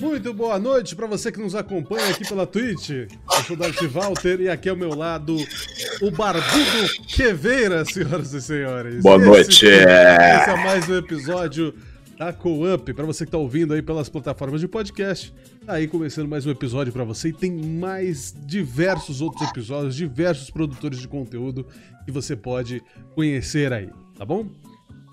Muito boa noite para você que nos acompanha aqui pela Twitch. Eu sou o Darth Walter e aqui ao meu lado o Barbudo Queveira, senhoras e senhores. Boa noite. Esse é mais um episódio da Co-Up. Para você que tá ouvindo aí pelas plataformas de podcast, tá aí começando mais um episódio para você e tem mais diversos outros episódios, diversos produtores de conteúdo que você pode conhecer aí, tá bom?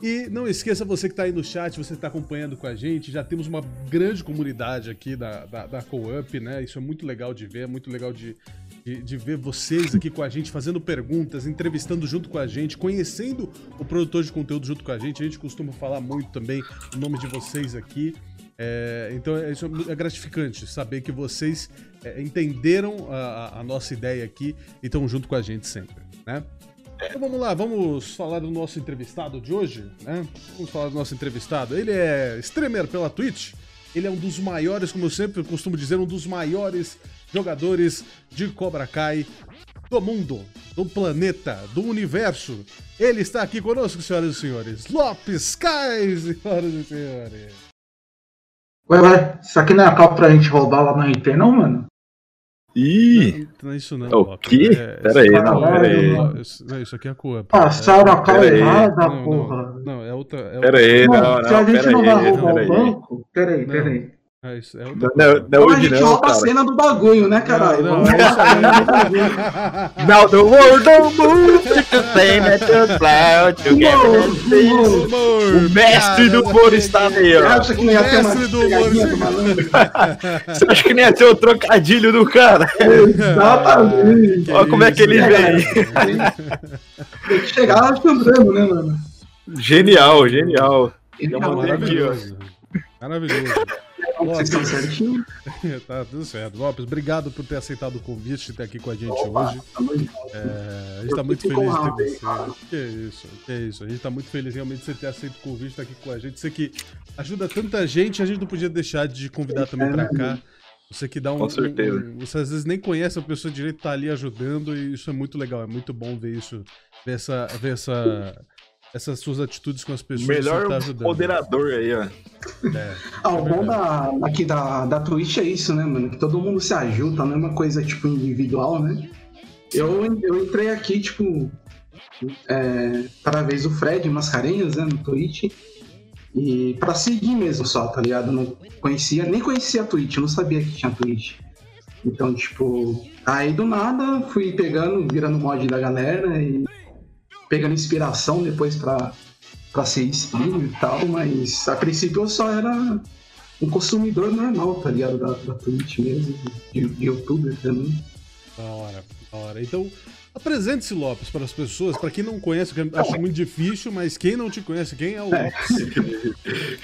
E não esqueça você que está aí no chat, você está acompanhando com a gente, já temos uma grande comunidade aqui da, da, da Co-Up, né? Isso é muito legal de ver, é muito legal de, de, de, ver vocês aqui com a gente, fazendo perguntas, entrevistando junto com a gente, conhecendo o produtor de conteúdo junto com a gente. A gente costuma falar muito também o nome de vocês aqui. É, então é, isso é gratificante saber que vocês é, entenderam a, a nossa ideia aqui e estão junto com a gente sempre, né? Então vamos lá, vamos falar do nosso entrevistado de hoje, né? Vamos falar do nosso entrevistado. Ele é streamer pela Twitch. Ele é um dos maiores, como eu sempre costumo dizer, um dos maiores jogadores de Cobra Kai do mundo, do planeta, do universo. Ele está aqui conosco, senhoras e senhores. Lopes Kai, senhoras e senhores. Ué, ué, isso aqui não é a copa pra gente roubar lá na RT, não, mano? Ih! Não, não é isso não. O Lopes. quê? É, Pera aí, isso- não, pera aí. Não, isso, não, aqui é a Coop. Passaram a cal Pera aí. errada, Não, porra. não, não, é outra. É Pera outra- aí, Mano, não, se a não, gente pera não vai aí, roubar pera o aí. banco, peraí, Não. peraí. É, isso, é outra. Não, não é Então a gente não, rouba a cara. cena do bagulho, né, caralho? Não, não, a. Now the world don't move to the same at the cloud together. O mestre do humor está aí, Você ó. acha que não ia ter uma Mestre do humor, pegadinha sim. do malandro? Você acha que nem ia ter o trocadilho do cara? Exatamente. Olha como é que ele É, vem. Tem que chegar chambrando, né, mano? Genial, genial. Ele Dá tá uma Maravilhoso. Vocês estão certinho? tá tudo certo. Lopes, obrigado por ter aceitado o convite de estar aqui com a gente Opa, hoje. É, a gente Eu tá muito feliz de ter você. cara. Que isso, que isso. A gente tá muito feliz realmente de você ter aceito o convite, estar aqui com a gente. Você que ajuda tanta gente, a gente não podia deixar de convidar também pra cá. Você que dá um. Com certeza. um- você às vezes nem conhece a pessoa direito, tá ali ajudando, e isso é muito legal. É muito bom ver isso, ver essa. Ver essa essas suas atitudes com as pessoas Melhor tá ajudando. moderador aí, ó. É, Ah, o bom da, aqui da, da Twitch é isso, né, mano? Que todo mundo se ajuda, não é uma coisa, tipo, individual, né? Eu, eu entrei aqui, tipo, é, através do Fred Mascarenhas, né, no Twitch. E pra seguir mesmo só, tá ligado? Não conhecia, nem conhecia a Twitch, não sabia que tinha Twitch. Então, tipo, aí do nada fui pegando, virando mod da galera e pegando inspiração depois pra, pra ser streamer e tal, mas a princípio eu só era um consumidor normal, tá ligado? Da, da Twitch mesmo, de, de youtuber também. Da hora, da hora. Então, apresente-se, Lopes, para as pessoas. Para quem não conhece, que eu acho muito difícil, mas quem não te conhece, quem é o É. Lopes?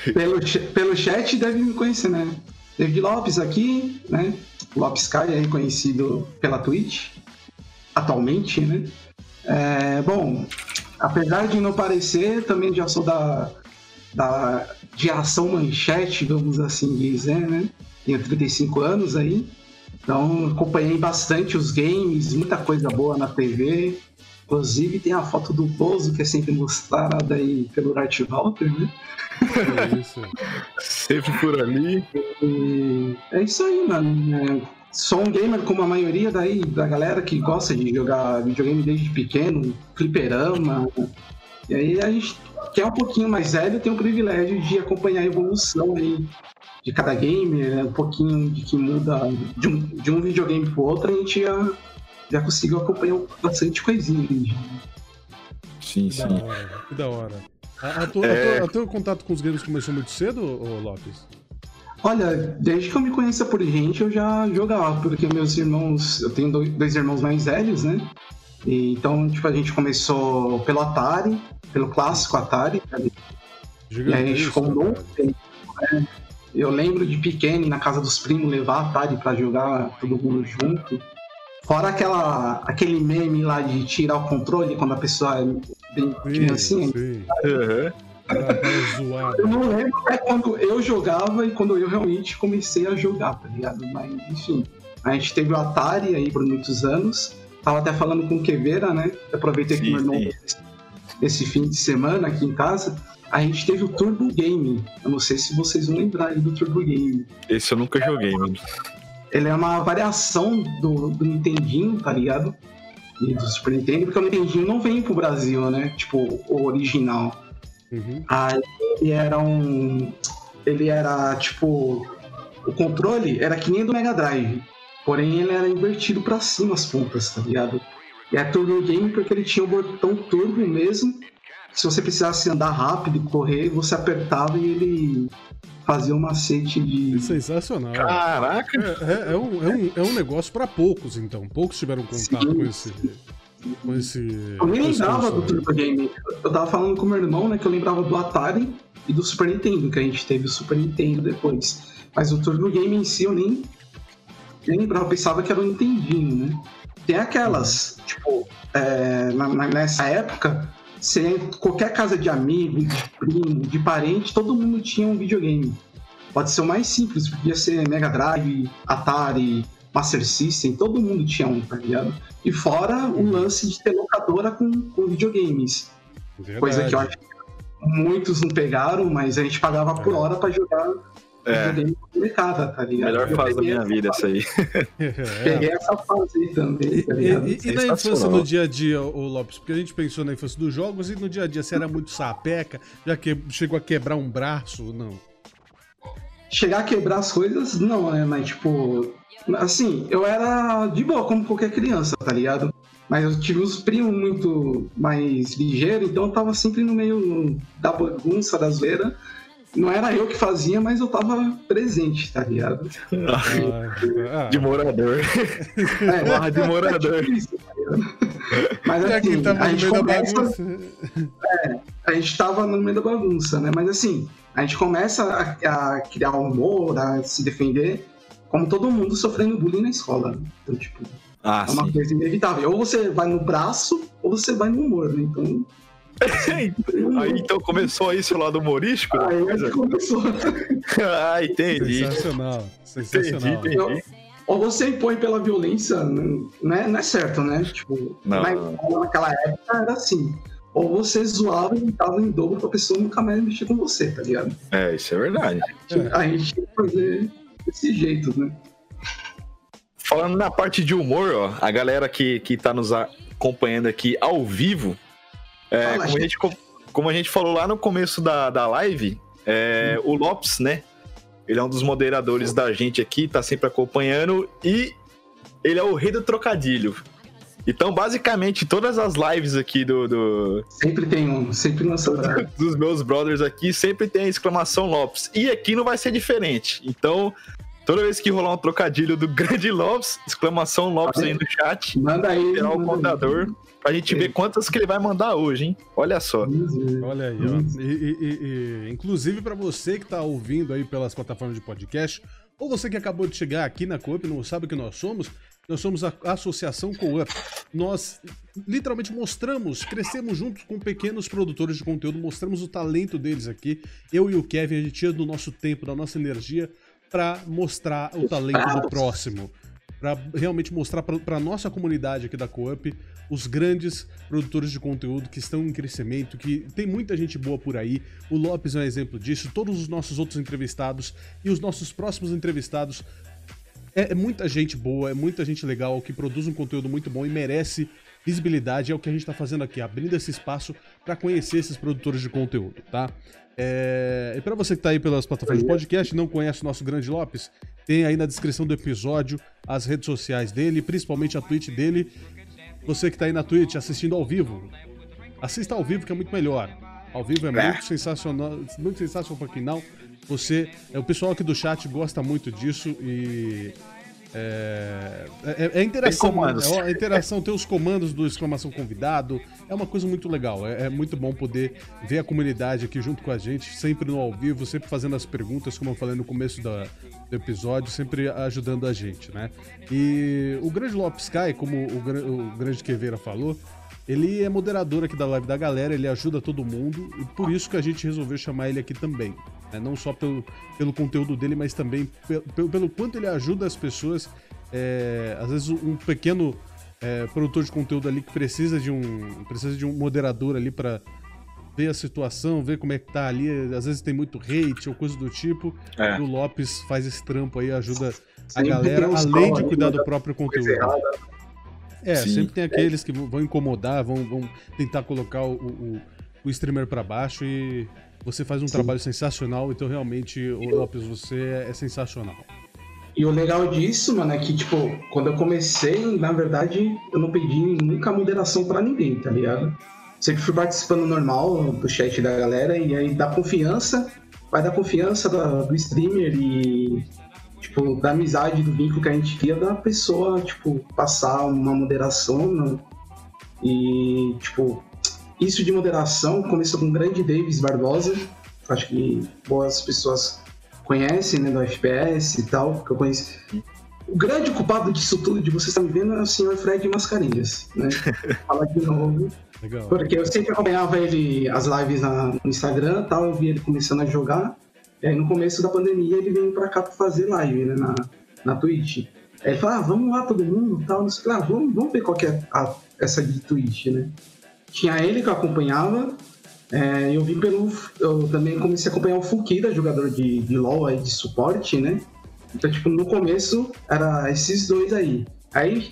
Pelo, ch- pelo chat deve me conhecer, né? David Lopes aqui, né? Lopes Kai é conhecido pela Twitch, atualmente, né? É, bom, apesar de não parecer, também já sou da, da geração manchete, vamos assim dizer, né? Tenho 35 anos aí, então acompanhei bastante os games, muita coisa boa na TV. Inclusive tem a foto do Bozo, que é sempre mostrada aí pelo Art Walter, né? É isso. Sempre por ali. E é isso aí, mano. É, sou um gamer como a maioria daí da galera que gosta de jogar videogame desde pequeno, fliperama. E aí a gente que é um pouquinho mais velho tem o privilégio de acompanhar a evolução aí de cada gamer, né? um pouquinho de que muda de um, de um videogame pro outro, a gente já, já conseguiu acompanhar bastante coisinha. né? Sim, Que da sim. hora, que da hora. A, a tua- É. a tua- a teu contato com os games começou muito cedo, ô, Lopes? Olha, desde que eu me conheça por gente, eu já jogava, porque meus irmãos, eu tenho dois, irmãos mais velhos, né? E, então, tipo, a gente começou pelo Atari, pelo clássico Atari. E aí a gente ficou um bom cara. tempo, né? Eu lembro de pequeno, na casa dos primos, levar Atari pra jogar todo mundo junto. Fora aquela, aquele meme lá de tirar o controle quando a pessoa é bem. Sim, sim. Aham. Eu não lembro até quando eu jogava e quando eu realmente comecei a jogar, tá ligado? Mas, enfim, a gente teve o Atari aí por muitos anos. Tava até falando com o Queveira, né? Eu aproveitei que Sim, meu irmão sim. nesse fim de semana aqui em casa, a gente teve o Turbo Game. Eu não sei se vocês vão lembrar aí do Turbo Game. Esse eu nunca joguei, mano. Ele é uma variação do, do Nintendinho, tá ligado? E do Super Nintendo, porque o Nintendinho não vem pro Brasil, né? Tipo, o original. Uhum. Aí ele era um. Ele era tipo. O controle era que nem do Mega Drive. Porém, ele era invertido pra cima as pontas, tá ligado? E é Turbo Game porque ele tinha o botão turbo mesmo. Se você precisasse andar rápido e correr, você apertava e ele fazia um macete de. Sensacional. Caraca! É, é- é um, é, um, é um negócio pra poucos, então. Poucos tiveram contato Sim. com esse. Com esse. Eu nem lembrava do. Turbo Game. Eu tava falando com meu irmão, né, que eu lembrava do Atari e do Super Nintendo, que a gente teve o Super Nintendo depois. Mas o Turbo Game em si eu nem, nem lembrava, eu pensava que era o Nintendinho, né? Tem aquelas, tipo, é, na- na- nessa época, você, qualquer casa de amigo, de primo, de parente, todo mundo tinha um videogame. Pode ser o mais simples, podia ser Mega Drive, Atari, Master System, todo mundo tinha um, tá ligado? E fora o lance de ter locadora com, com videogames. Coisa que eu acho que muitos não pegaram, mas a gente pagava por É. hora pra jogar É, videogame com molecada, tá ligado? melhor Eu fase da minha vida fase- essa aí. É. Peguei essa fase aí também, E, tá e- ligado? e- e na Sensacional. infância, no dia a dia, o Lopes? Porque a gente pensou na infância dos jogos e no dia a dia você era muito sapeca, já que chegou a quebrar um braço, não. Chegar a quebrar as coisas, não, né? Mas, tipo, assim, eu era de boa, como qualquer criança, tá ligado? Mas eu tive uns primos muito mais ligeiros, então eu tava sempre no meio da bagunça, da zoeira. Não era eu que fazia, mas eu tava presente, tá ligado? Ah, De morador. É, Barra de morador. isso, tá? Mas assim, a no gente meio da começa... bagunça. a gente tava no meio da bagunça, né? Mas assim, a gente começa a, a criar humor, a se defender, como todo mundo sofrendo bullying na escola. né? Então, tipo, Ah, é uma sim. coisa inevitável. Ou você vai no braço, ou você vai no humor, né? Então. Aí então começou aí seu lado humorístico Aí a coisa? gente começou. Ah, entendi. Sensacional, Entendi, sensacional. entendi. Ou você impõe pela violência, não é, não é certo, né? Tipo, Não. na escola, naquela época era assim. Ou você zoava e tava em dobro pra pessoa nunca mais mexer com você, tá ligado? É, isso é verdade. É. A gente tinha que fazer desse jeito, né? Falando na parte de humor, ó, a galera que, que tá nos acompanhando aqui ao vivo, é, Fala, como, a gente. gente, co- como a gente falou lá no começo da, da live, é, o Lopes, né? Ele é um dos moderadores da gente aqui, tá sempre acompanhando e ele é o rei do trocadilho. Então, basicamente, todas as lives aqui do, do- Sempre tem um, sempre lança pra... dos meus brothers aqui sempre tem a exclamação Lopes. E aqui não vai ser diferente. Então, toda vez que rolar um trocadilho do grande Lopes, exclamação Lopes aí no chat, Manda aí. virar o manda aí. contador, pra gente ver quantas que ele vai mandar hoje, hein? Olha só. Olha aí, ó. E, e- e- e, inclusive para você que tá ouvindo aí pelas plataformas de podcast, ou você que acabou de chegar aqui na Coop e não sabe o que nós somos, nós somos a Associação Co-Up. Nós literalmente mostramos, crescemos juntos com pequenos produtores de conteúdo, mostramos o talento deles aqui. Eu e o Kevin, a gente tira do nosso tempo, da nossa energia, para mostrar o talento do próximo. Para realmente mostrar para nossa comunidade aqui da Coop os grandes produtores de conteúdo que estão em crescimento, que tem muita gente boa por aí. O Lopes é um exemplo disso, todos os nossos outros entrevistados e os nossos próximos entrevistados. É, é muita gente boa, é muita gente legal que produz um conteúdo muito bom e merece visibilidade. É o que a gente está fazendo aqui, abrindo esse espaço para conhecer esses produtores de conteúdo, tá? É, E para você que está aí pelas plataformas de podcast e não conhece o nosso grande Lopes, tem aí na descrição do episódio as redes sociais dele, principalmente a Twitch dele. Você que tá aí na Twitch assistindo ao vivo, assista ao vivo que é muito melhor. Ao vivo é muito sensacional, muito sensacional para quem não. Você, é, o pessoal aqui do chat gosta muito disso e é, é, é interação, Tem comandos. né? É a interação, tem os comandos do exclamação convidado, é uma coisa muito legal, é, é muito bom poder ver a comunidade aqui junto com a gente, sempre no ao vivo, sempre fazendo as perguntas, como eu falei no começo da, do episódio, sempre ajudando a gente, né? E o Grande Lopes Sky, como o, o Grande Queveira falou, ele é moderador aqui da live da galera, ele ajuda todo mundo, e por isso que a gente resolveu chamar ele aqui também. Né? Não só pelo, pelo conteúdo dele, mas também pelo, pelo, quanto ele ajuda as pessoas. É, às vezes um pequeno é, produtor de conteúdo ali que precisa de um precisa de um moderador ali para ver a situação, ver como é que tá ali. Às vezes tem muito hate ou coisa do tipo. É. E o Lopes faz esse trampo aí, ajuda a galera, além de cuidar do próprio conteúdo. É, Sim. sempre tem aqueles que vão incomodar, vão, vão tentar colocar o, o, o streamer pra baixo e você faz um trabalho sensacional, então realmente, o Lopes, você é, é sensacional. E o legal disso, mano, é que, tipo, quando eu comecei, na verdade, eu não pedi nunca moderação pra ninguém, tá ligado? Sempre fui participando normal do chat da galera e aí dá confiança, vai dar confiança da- do streamer e, tipo, da amizade, do vínculo que a gente cria da pessoa, tipo, passar uma moderação né? e, tipo, isso de moderação começou com o grande Davis Barbosa, acho que boas pessoas conhecem, né, do FPS e tal, que eu conheci. O grande culpado disso tudo, de você estar me vendo, é o senhor Fred Mascarenhas, né? Fala de novo. Legal. Porque eu sempre acompanhava ele, as lives na- no Instagram e tal, eu vi ele começando a jogar. E aí no começo da pandemia ele veio pra cá pra fazer live, né, na, na Twitch. Aí ele falou, ah, vamos lá todo mundo e tal, não sei lá, vamos, vamos ver qual que é a- essa de Twitch, né? Tinha ele que eu acompanhava, é, eu vi pelo. Eu também comecei a acompanhar o Fukida, jogador de, de LoL aí, de suporte, né? Então, tipo, no começo era esses dois aí. Aí,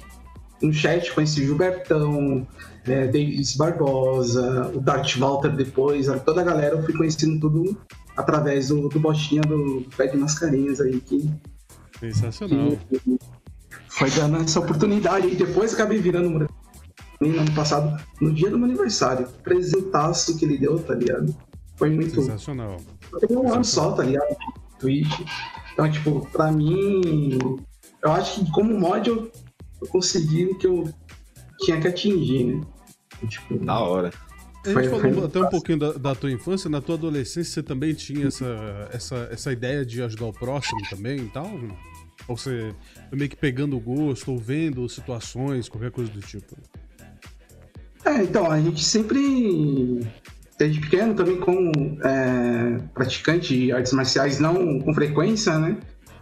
no chat, conheci o Gilbertão, é, Davis Barbosa, o Dart Walter depois, toda a galera eu fui conhecendo tudo através do, do bostinha do Fred Mascarenhas aí, que, Sensacional. que foi dando essa oportunidade. E depois acabei virando no ano passado, no dia do meu aniversário. Presentaço que ele deu, tá ligado? Foi muito. Sensacional. Eu tenho um ano só, tá ligado? Twitch. Então, tipo, pra mim, eu acho que como mod eu, eu consegui o que eu tinha que atingir, né? Tipo, Da hora. A gente Foi- falou foi até um pouquinho da, da tua infância, na tua adolescência você também tinha essa, essa, essa ideia de ajudar o próximo também e tal? Ou você foi meio que pegando o gosto, ou vendo situações, qualquer coisa do tipo? É, então, a gente sempre, desde pequeno, também como é, praticante de artes marciais, não com frequência, né?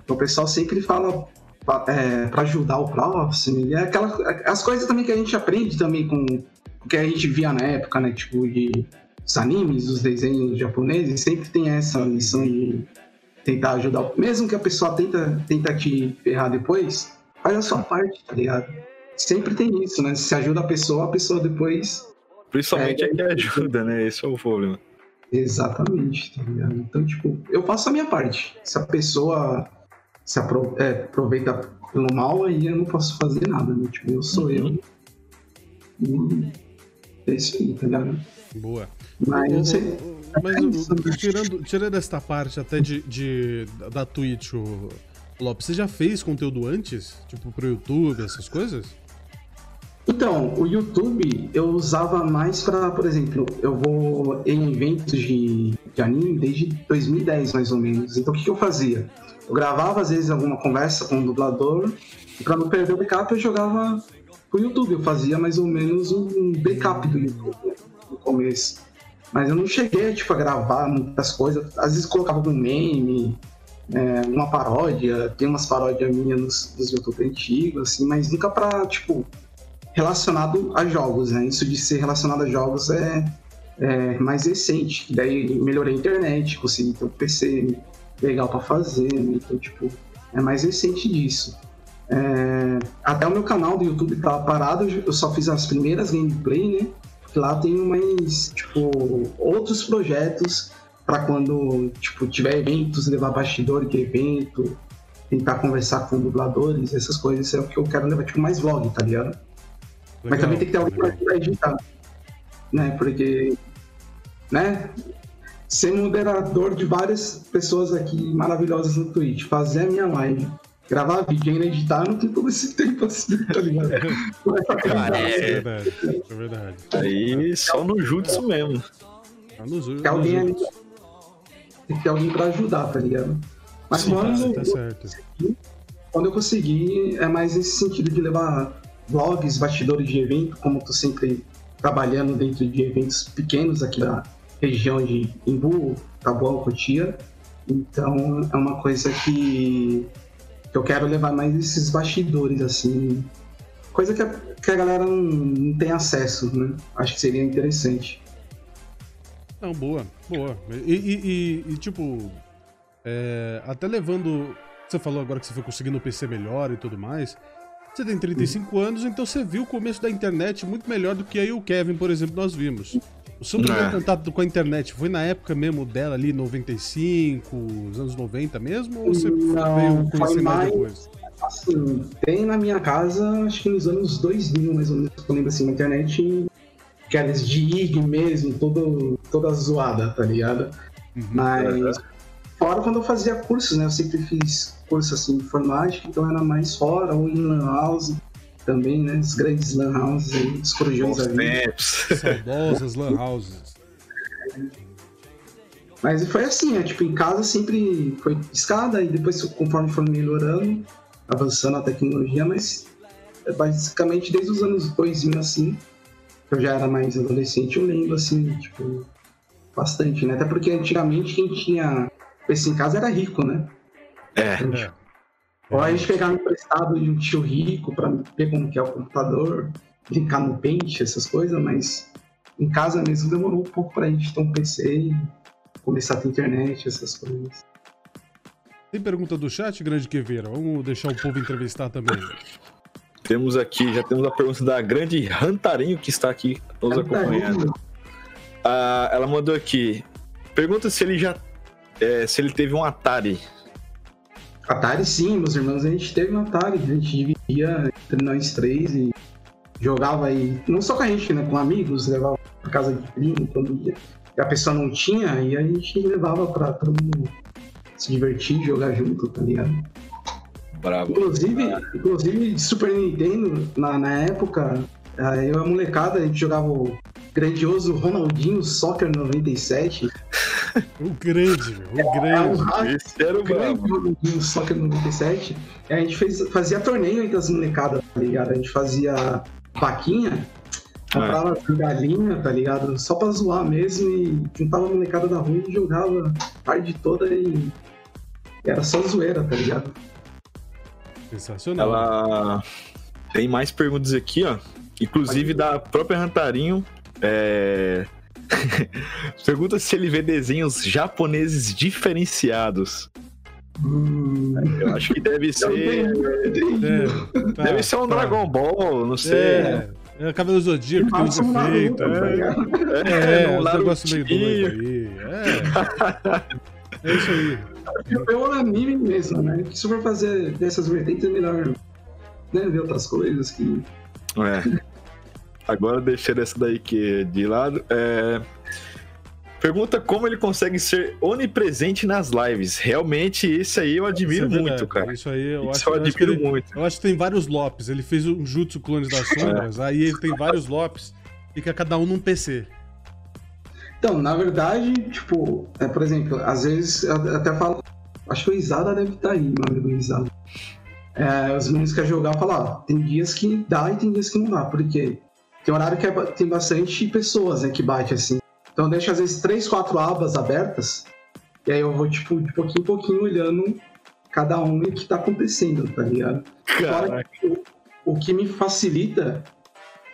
O pessoal sempre fala pa- é, ajudar o próximo. É aquela, as coisas também que a gente aprende também com o que a gente via na época, né? Tipo, de os animes, os desenhos japoneses, sempre tem essa lição de tentar ajudar. Mesmo que a pessoa tenta, tenta te ferrar depois, faz a sua parte, tá ligado? Sempre tem isso, né? Se ajuda a pessoa, a pessoa depois Principalmente É, é, que ajuda, né? Esse é o problema. Exatamente, tá ligado? Então, tipo, eu faço a minha parte. Se a pessoa se apro é, aproveita pelo mal, aí eu não posso fazer nada, né? Tipo, eu sou eu. E é isso aí, tá ligado? Boa. Mas eu sei. mas é o- isso, né? tirando, tirando esta parte até de, de- da Twitch, o Lopes, você já fez conteúdo antes? Tipo, pro YouTube, essas coisas? Então, o YouTube eu usava mais pra, por exemplo, eu vou em eventos de, de anime desde 2010, mais ou menos. Então, o que, que eu fazia? Eu gravava, às vezes, alguma conversa com o dublador, e pra não perder o backup, eu jogava pro YouTube. Eu fazia mais ou menos um backup do YouTube né, no começo. Mas eu não cheguei, tipo, a gravar muitas coisas. Às vezes colocava algum meme, é, uma paródia, tem umas paródias minhas nos, nos YouTube antigos, assim, mas nunca pra, tipo, relacionado a jogos, né? Isso de ser relacionado a jogos é, é mais recente. Daí melhorei a internet, consegui ter um PC legal pra fazer, né? Então, tipo, é mais recente disso. É, até o meu canal do YouTube tá parado, eu só fiz as primeiras gameplay, né? Porque lá tem mais, tipo, outros projetos para quando, tipo, tiver eventos, levar bastidor de evento, tentar conversar com dubladores, essas coisas, é o que eu quero levar, tipo, mais vlog, tá ligado? Mas Legal, também tem que ter alguém pra editar. Né? Porque, né? Ser moderador de várias pessoas aqui maravilhosas no Twitch, fazer a minha live, gravar vídeo e ainda editar, não tem todo esse tempo assim, tá ligado? É pra Cara. É É. verdade, é verdade. Aí só no jutsu mesmo. Tá nos- Tem alguém ali, tem que ter alguém pra ajudar, tá ligado? Mas Sim, quando, tá, tá certo. quando eu conseguir, é mais nesse sentido de levar vlogs, bastidores de evento, como tô sempre trabalhando dentro de eventos pequenos aqui da região de Imbu, Taboão, Cotia. Então é uma coisa que, que eu quero levar mais esses bastidores, assim. Coisa que, que a galera não, não tem acesso, né? Acho que seria interessante. Não, boa, boa. E, e- e- e, tipo, é, até levando. Você falou agora que você foi conseguindo um PC melhor e tudo mais. Você tem 35 anos, então você viu o começo da internet muito melhor do que aí o Kevin, por exemplo, nós vimos. O seu primeiro É. contato com a internet foi na época mesmo dela ali, 95, os anos 90 mesmo? Ou você Não, veio conhecer mais mais- depois? Assim, tem na minha casa, acho que nos anos 2000, mais ou menos, eu lembro assim, uma internet aquelas de IG mesmo, todo, toda zoada, tá ligado? Uhum. Mas fora quando eu fazia cursos, né? Eu sempre fiz curso assim de informática, então era mais fora, ou em lan house também, né? Os grandes lan houses aí, os corujões ali. Saudosas lan houses. Mas foi assim, é, tipo, em casa sempre foi escada e depois conforme foi melhorando, avançando a tecnologia, mas é basicamente desde os anos 2000, assim, que eu já era mais adolescente, eu lembro, assim, tipo, bastante, né? Até porque antigamente quem tinha PC em casa era rico, né? É. É. Ou a gente pegava emprestado de um tio rico pra ver como que é o computador, brincar no Paint, essas coisas, mas em casa mesmo demorou um pouco pra gente ter um PC e começar a ter internet, essas coisas. Tem pergunta do chat, grande Queveira? Vamos deixar o povo entrevistar também. Temos aqui, já temos a pergunta da grande Rantarinho que está aqui nos acompanhando. Ah, ela mandou aqui. Pergunta se ele já. É, se ele teve um Atari. Atari sim, meus irmãos, a gente teve um Atari, a gente dividia entre nós três e jogava aí, não só com a gente, né, com amigos, levava pra casa de primo quando ia. E a pessoa não tinha, e a gente levava pra todo mundo se divertir, jogar junto, tá ligado? Bravo. Inclusive, inclusive de Super Nintendo, na, na época, eh, eu e a molecada, a gente jogava o grandioso Ronaldinho Soccer 97. O grande, meu, o É um grande. hack Esse era o grande bravo. Ronaldinho Soccer 97. E a gente fez, fazia torneio entre as molecadas, tá ligado? A gente fazia vaquinha, comprava galinha, tá ligado? Só pra zoar mesmo e juntava a molecada da rua e jogava a tarde toda e era só zoeira, tá ligado? Sensacional. Ela tem mais perguntas aqui, ó. Inclusive da própria Rantarinho. É... Pergunta se ele vê desenhos japoneses diferenciados. Hum, Eu acho que deve ser. É, tá, Deve ser um tá. Dragon Ball, não sei. É, é Cavaleiro Zodíaco, tem um tá É, ligado? é, um uns negócios meio doido aí. É. É isso aí. É o anime mesmo, né? Se for fazer dessas vertentes é melhor né, ver outras coisas que. É. Agora deixando essa daí que de lado. é, Pergunta como ele consegue ser onipresente nas lives. Realmente, esse aí eu admiro Isso é muito, cara. Isso aí eu Isso acho, eu eu acho que admiro ele, muito. eu acho que tem vários Lopes. Ele fez um Jutsu Clones das Sombras, aí ele tem vários Lopes, fica cada um num PC. Então, na verdade, tipo, é, por exemplo, às vezes eu até falo. Acho que o Isada deve estar aí, meu amigo Isada. É, os meninos querem jogar falar, ó, tem dias que dá e tem dias que não dá, porque tem horário que é tem bastante pessoas né, que bate assim. Então eu deixo às vezes três, quatro abas abertas, e aí eu vou, tipo, de pouquinho em pouquinho olhando cada um e o que tá acontecendo, tá ligado? Fora que o, o que me facilita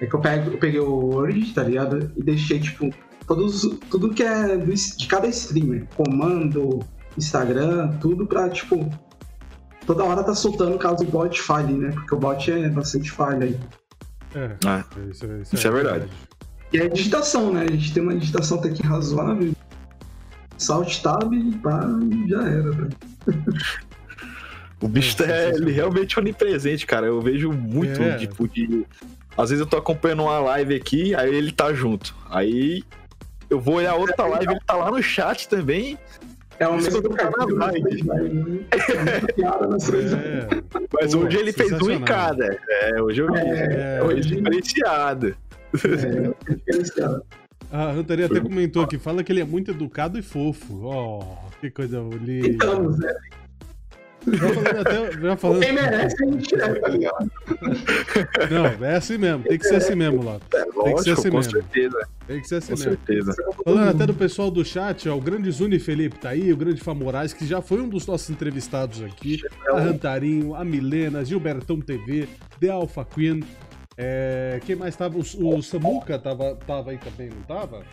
é que eu, pego, eu peguei o Word, tá ligado? E deixei, tipo, todos, tudo que é do de cada streamer. Comando, Instagram, tudo pra, tipo, toda hora tá soltando caso o bot falhe, né? Porque o bot é bastante falha aí. É, Ah, isso, isso Isso é verdade. E é digitação, né? A gente tem uma digitação até que razoável. Salt tab, pá, já era, velho. O bicho é sensacional. ele realmente onipresente, cara. Eu vejo muito, É. tipo, de. Às vezes eu tô acompanhando uma live aqui, aí ele tá junto. Aí eu vou olhar outra live, ele tá lá no chat também. É Isso mesmo lives, né? É. É, Mas hoje ele fez um em cada. É, hoje eu vi. é. hoje- Diferenciado. É, é diferenciado. A Rantaria até comentou aqui, fala que ele é muito educado e fofo. Oh, que coisa linda. Tentamos, né? Já falando até. Já falando... Quem merece, a gente é, tá ligado? Não, é assim mesmo, tem que ser assim mesmo, lá. É, que ser assim com mesmo. certeza. Tem que ser assim Com mesmo. certeza. Falando até do pessoal do chat, ó, o grande Zuni Felipe tá aí, o grande Famorais, que já foi um dos nossos entrevistados aqui. A Rantarinho, a Milena, Gilbertão TV, The Alpha Queen. É, quem mais tava? O, o Samuca tava, tava aí também, não tava?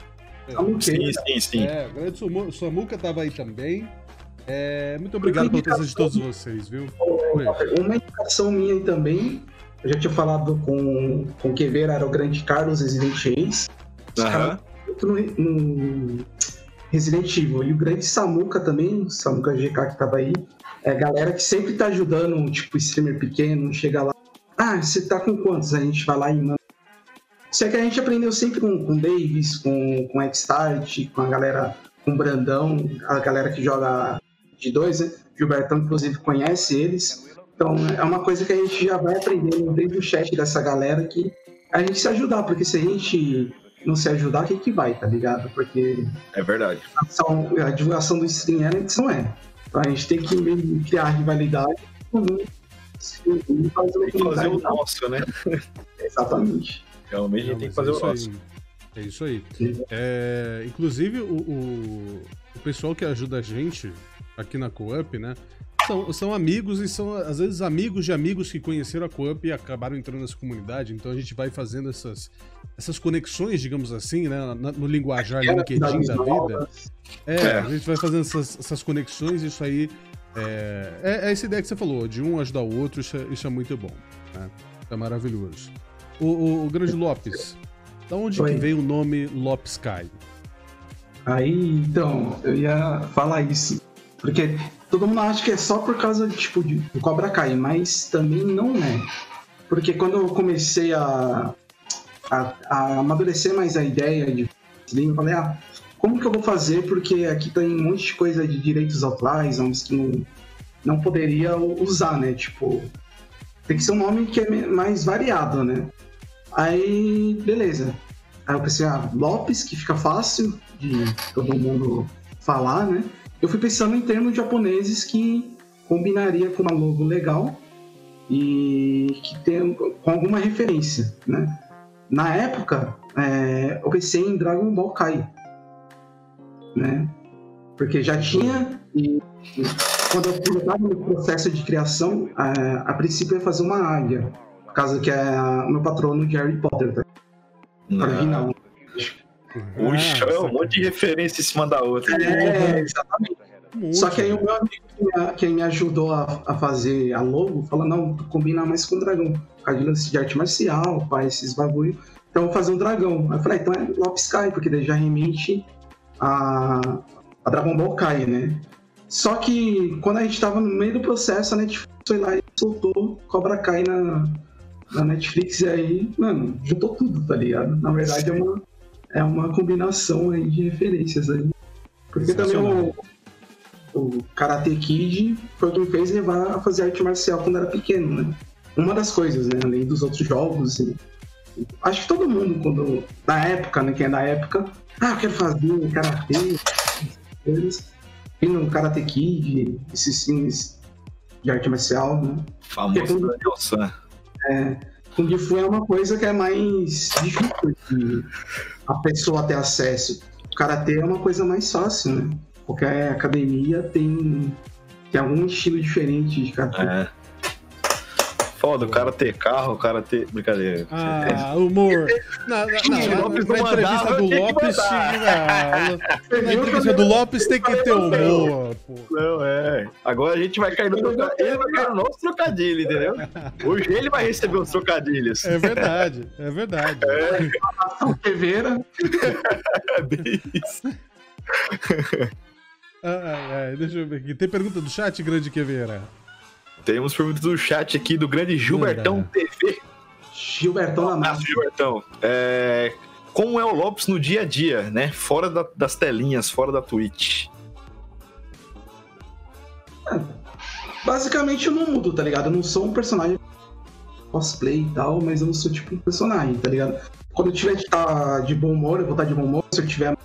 Sim, sim, sim. É, o grande Samu- Samuca tava aí também. É, muito obrigado pela presença de todos vocês, viu? Uma indicação minha aí também, eu já tinha falado com, com o Queveira, era o grande Carlos Resident Reis. Os Aham. caras muito no, no Resident Evil. E o grande Samuca também, o Samuca GK que tava aí. É galera que sempre tá ajudando, tipo, streamer pequeno, chega lá. Ah, você tá com quantos? A gente vai lá e manda. Isso é que a gente aprendeu sempre com, com o Davis, com, com o Xstart, com a galera, com o Brandão, a galera que joga de dois, né? Gilbertão, inclusive, conhece eles. Então, é uma coisa que a gente já vai aprendendo desde o chat dessa galera que a gente se ajudar, porque se a gente não se ajudar, quem que vai, tá ligado? Porque É verdade. a divulgação- a divulgação do stream é, a edição é. Então a gente tem que meio criar rivalidade com um e fazer uma Tem que fazer o nosso, né? Exatamente. Realmente a gente tem que fazer é o nosso. aí. É isso aí. É, inclusive, o, o, o pessoal que ajuda a gente aqui na Co-Up, né? São, são amigos e são, às vezes, amigos de amigos que conheceram a Co-Up e acabaram entrando nessa comunidade. Então a gente vai fazendo essas, essas conexões, digamos assim, né? na- no linguajar LinkedIn da vida. É, É. a gente vai fazendo essas, essas conexões, isso aí. É, é, é essa ideia que você falou, de um ajudar o outro, isso é, isso é muito bom. Né? É maravilhoso. O, o, o Grande Lopes, da onde Oi. que veio o nome Lopes Caio? Aí, então, eu ia falar isso. Porque todo mundo acha que é só por causa tipo, de do Cobra Kai, mas também não é. Porque quando eu comecei a, a, a amadurecer mais a ideia de stream, eu falei, ah, como que eu vou fazer? Porque aqui tem um monte de coisa de direitos autorais, uns que não, não poderia usar, né? Tipo, tem que ser um nome que é mais variado, né? Aí, beleza. Aí eu pensei, ah, Lopes, que fica fácil de todo mundo falar, né? Eu fui pensando em termos japoneses que combinaria com uma logo legal e que tem com alguma referência, né? Na época, é, eu pensei em Dragon Ball Kai, né? Porque já tinha e, e quando eu estava no processo de criação, a, a princípio eu ia fazer uma águia, por causa que é o meu patrono de Harry Potter, tá? original. Puxa, Ah, é um monte de referência em cima da outra. É, exatamente. um monte, Só que aí o meu amigo que me, que me ajudou a, a fazer a logo falou, não, tu combina mais com o dragão. Por causa de lance de arte marcial, pá, esses bagulho. Então eu vou fazer um dragão. Aí eu falei, ah, então é Lopes Kai, porque daí já remete a, a Dragon Ball Kai, né? Só que quando a gente tava no meio do processo, a Netflix foi lá e soltou Cobra Kai na, na Netflix e aí, mano, juntou tudo, tá ligado? Na verdade é uma, é uma combinação aí de referências aí. Porque também o, o Karate Kid foi quem fez levar a fazer arte marcial quando era pequeno, né? Uma das coisas, né? Além dos outros jogos. e- acho que todo mundo, quando. Na época, né? Quem é da época, ah, eu quero fazer Karate, essas coisas. E no Karate Kid, esses filmes de arte marcial, né? Famoso Daniel San. Kung Fu é uma coisa que é mais difícil de a pessoa ter acesso. O Karatê é uma coisa mais fácil, né? Qualquer academia tem, tem algum estilo diferente de Karatê. É. Foda, o cara ter carro, o cara ter. Brincadeira. Ah, humor. Na, na, na, na- Lopes na não entrevista do Lopes, na entrevista do Lopes tem que ter humor, pô. Não, é. Agora a gente vai cair no trocadilho. Ele vai cair no nosso trocadilho, entendeu? Hoje ele vai receber os trocadilhos. É verdade, é verdade. O Queveira, É bem isso. Ah, ah, ah, deixa eu ver aqui. Tem pergunta do chat, grande Queveira? Temos perguntas do chat aqui do grande Gilbertão Manda. TV. Gilbertão na Abraço, massa. Gilbertão. É, como é o Lopes no dia a dia, né? Fora da- das telinhas, fora da Twitch. Basicamente eu não mudo, tá ligado? Eu não sou um personagem cosplay e tal, mas eu não sou tipo um personagem, tá ligado? Quando eu tiver que estar de bom humor, eu vou estar de bom humor. Se eu tiver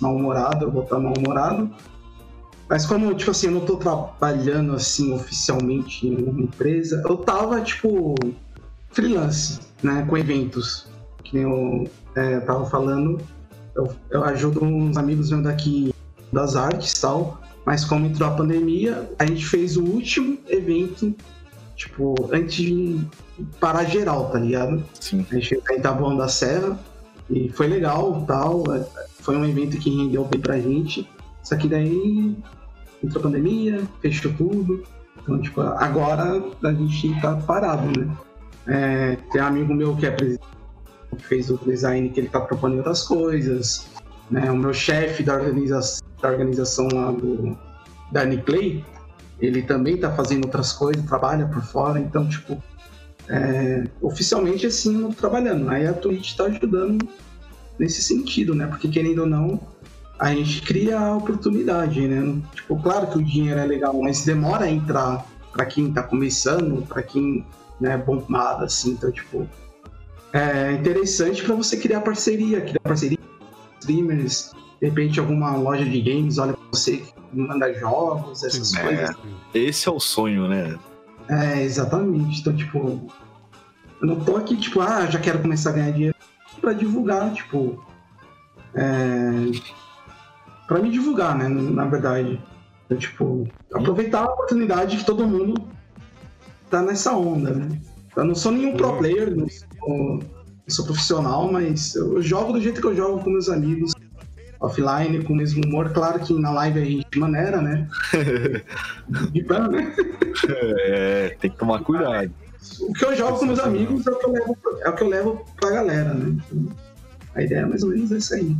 mal-humorado, eu vou estar mal-humorado. Mas como, tipo assim, eu não tô trabalhando assim oficialmente em uma empresa, eu tava, tipo, freelance, né? Com eventos. Que nem eu é, tava falando. Eu, eu ajudo uns amigos meus daqui das artes e tal. Mas como entrou a pandemia, a gente fez o último evento Tipo, antes de parar geral, tá ligado? Sim. A gente fez em Taboão da Serra e foi legal tal. Foi um evento que rendeu bem pra gente. Só que daí entrou a pandemia, fechou tudo. Então, tipo, agora a gente tá parado, né? É, tem um amigo meu que é presidente, que fez o design, que ele tá propondo outras coisas. Né? O meu chefe da, organiza da organização lá do, da Niclay, ele também tá fazendo outras coisas, trabalha por fora, então, tipo, é, oficialmente assim, não trabalhando. Aí a Twitch tá ajudando nesse sentido, né? Porque querendo ou não, a gente cria a oportunidade, né? Tipo, claro que o dinheiro é legal, mas demora a entrar para quem tá começando, para quem né, bombado, assim. Então, tipo, é interessante para você criar parceria, criar parceria com streamers, de repente alguma loja de games olha pra você manda jogos, essas Sim, coisas. É, esse é o sonho, né? É, exatamente. Então, tipo, eu não tô aqui, tipo, ah, já quero começar a ganhar dinheiro pra divulgar, tipo. É, pra me divulgar, né? Na verdade. Então, tipo, aproveitar a oportunidade que todo mundo tá nessa onda, né? Eu não sou nenhum pro player, não sou, não sou profissional, mas eu jogo do jeito que eu jogo com meus amigos, offline, com o mesmo humor. Claro que na live a gente maneira, né? De ban, né? É, tem que tomar cuidado. O que eu jogo com meus amigos é o que eu levo, é o que eu levo pra galera, né? Então, a ideia é mais ou menos essa aí.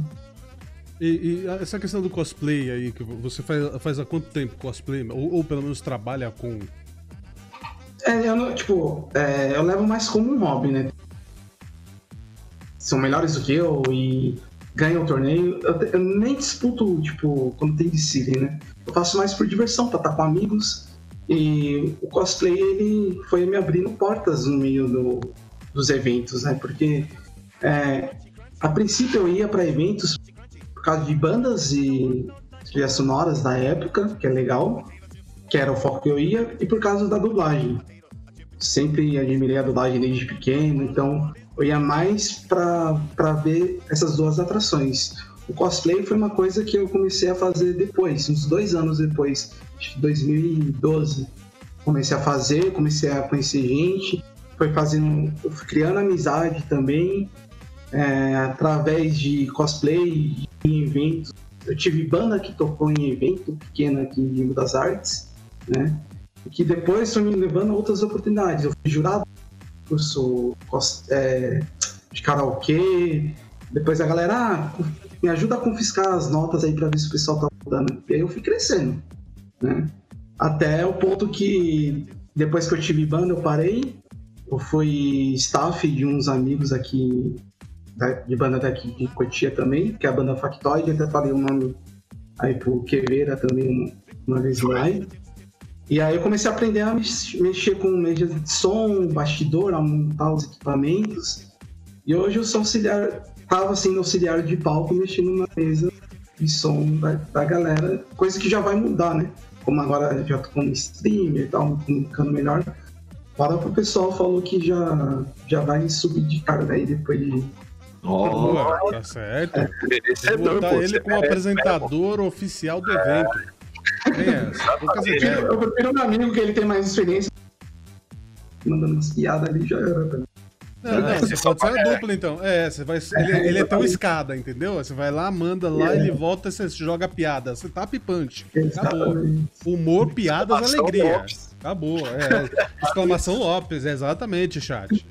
E, e essa questão do cosplay aí, que você faz, faz há quanto tempo cosplay? Ou, ou pelo menos trabalha com. É, eu não, tipo, é, eu levo mais como um hobby, né? São melhores do que eu e ganham o torneio. Eu, eu, nem disputo, tipo, quando tem de né? Eu faço mais por diversão, pra estar com amigos. E o cosplay, ele foi me abrindo portas no meio do, dos eventos, né? Porque é, a princípio eu ia para eventos por causa de bandas e trilhas sonoras da época, que é legal, que era o foco que eu ia, e por causa da dublagem. Sempre admirei a dublagem desde pequeno, então eu ia mais para ver essas duas atrações. O cosplay foi uma coisa que eu comecei a fazer depois, uns dois anos depois, acho que 2012. Comecei a fazer, comecei a conhecer gente, foi fazendo, criando amizade também, é, através de cosplay em eventos. Eu tive banda que tocou em evento pequeno aqui em Rio das Artes, né? Que depois foi me levando a outras oportunidades. Eu fui jurado curso é, de karaokê. Depois a galera, ah, me ajuda a confiscar as notas aí para ver se o pessoal tá mudando. E aí eu fui crescendo, né? Até o ponto que depois que eu tive banda, eu parei. Eu fui staff de uns amigos aqui, de banda daqui de Cotia também, que é a banda Factoid. Até falei o nome aí pro Queveira também uma vez live. E aí eu comecei a aprender a mexer com mídia de som, bastidor, a montar os equipamentos. E hoje eu sou auxiliar, tava sendo auxiliar de palco mexendo na mesa de som da, da galera, coisa que já vai mudar, né? Como agora já tô como streamer e tal, comunicando melhor. Fala pro pessoal, falou que já, já vai subir de carga aí depois de Oh, tá certo. É. Vou botar ele como apresentador oficial do evento. É, eu prefiro um amigo que ele tem mais experiência. Mandando umas piadas ali já era. Não, não, você pode ser a dupla então. É, você vai. Ele, ele é tão escada, entendeu? Você vai lá, manda lá, é. ele volta, você joga piada. Você tá pipante. Acabou. Humor, piadas, alegria. Acabou. É. Exclamação Lopes, exatamente, chat.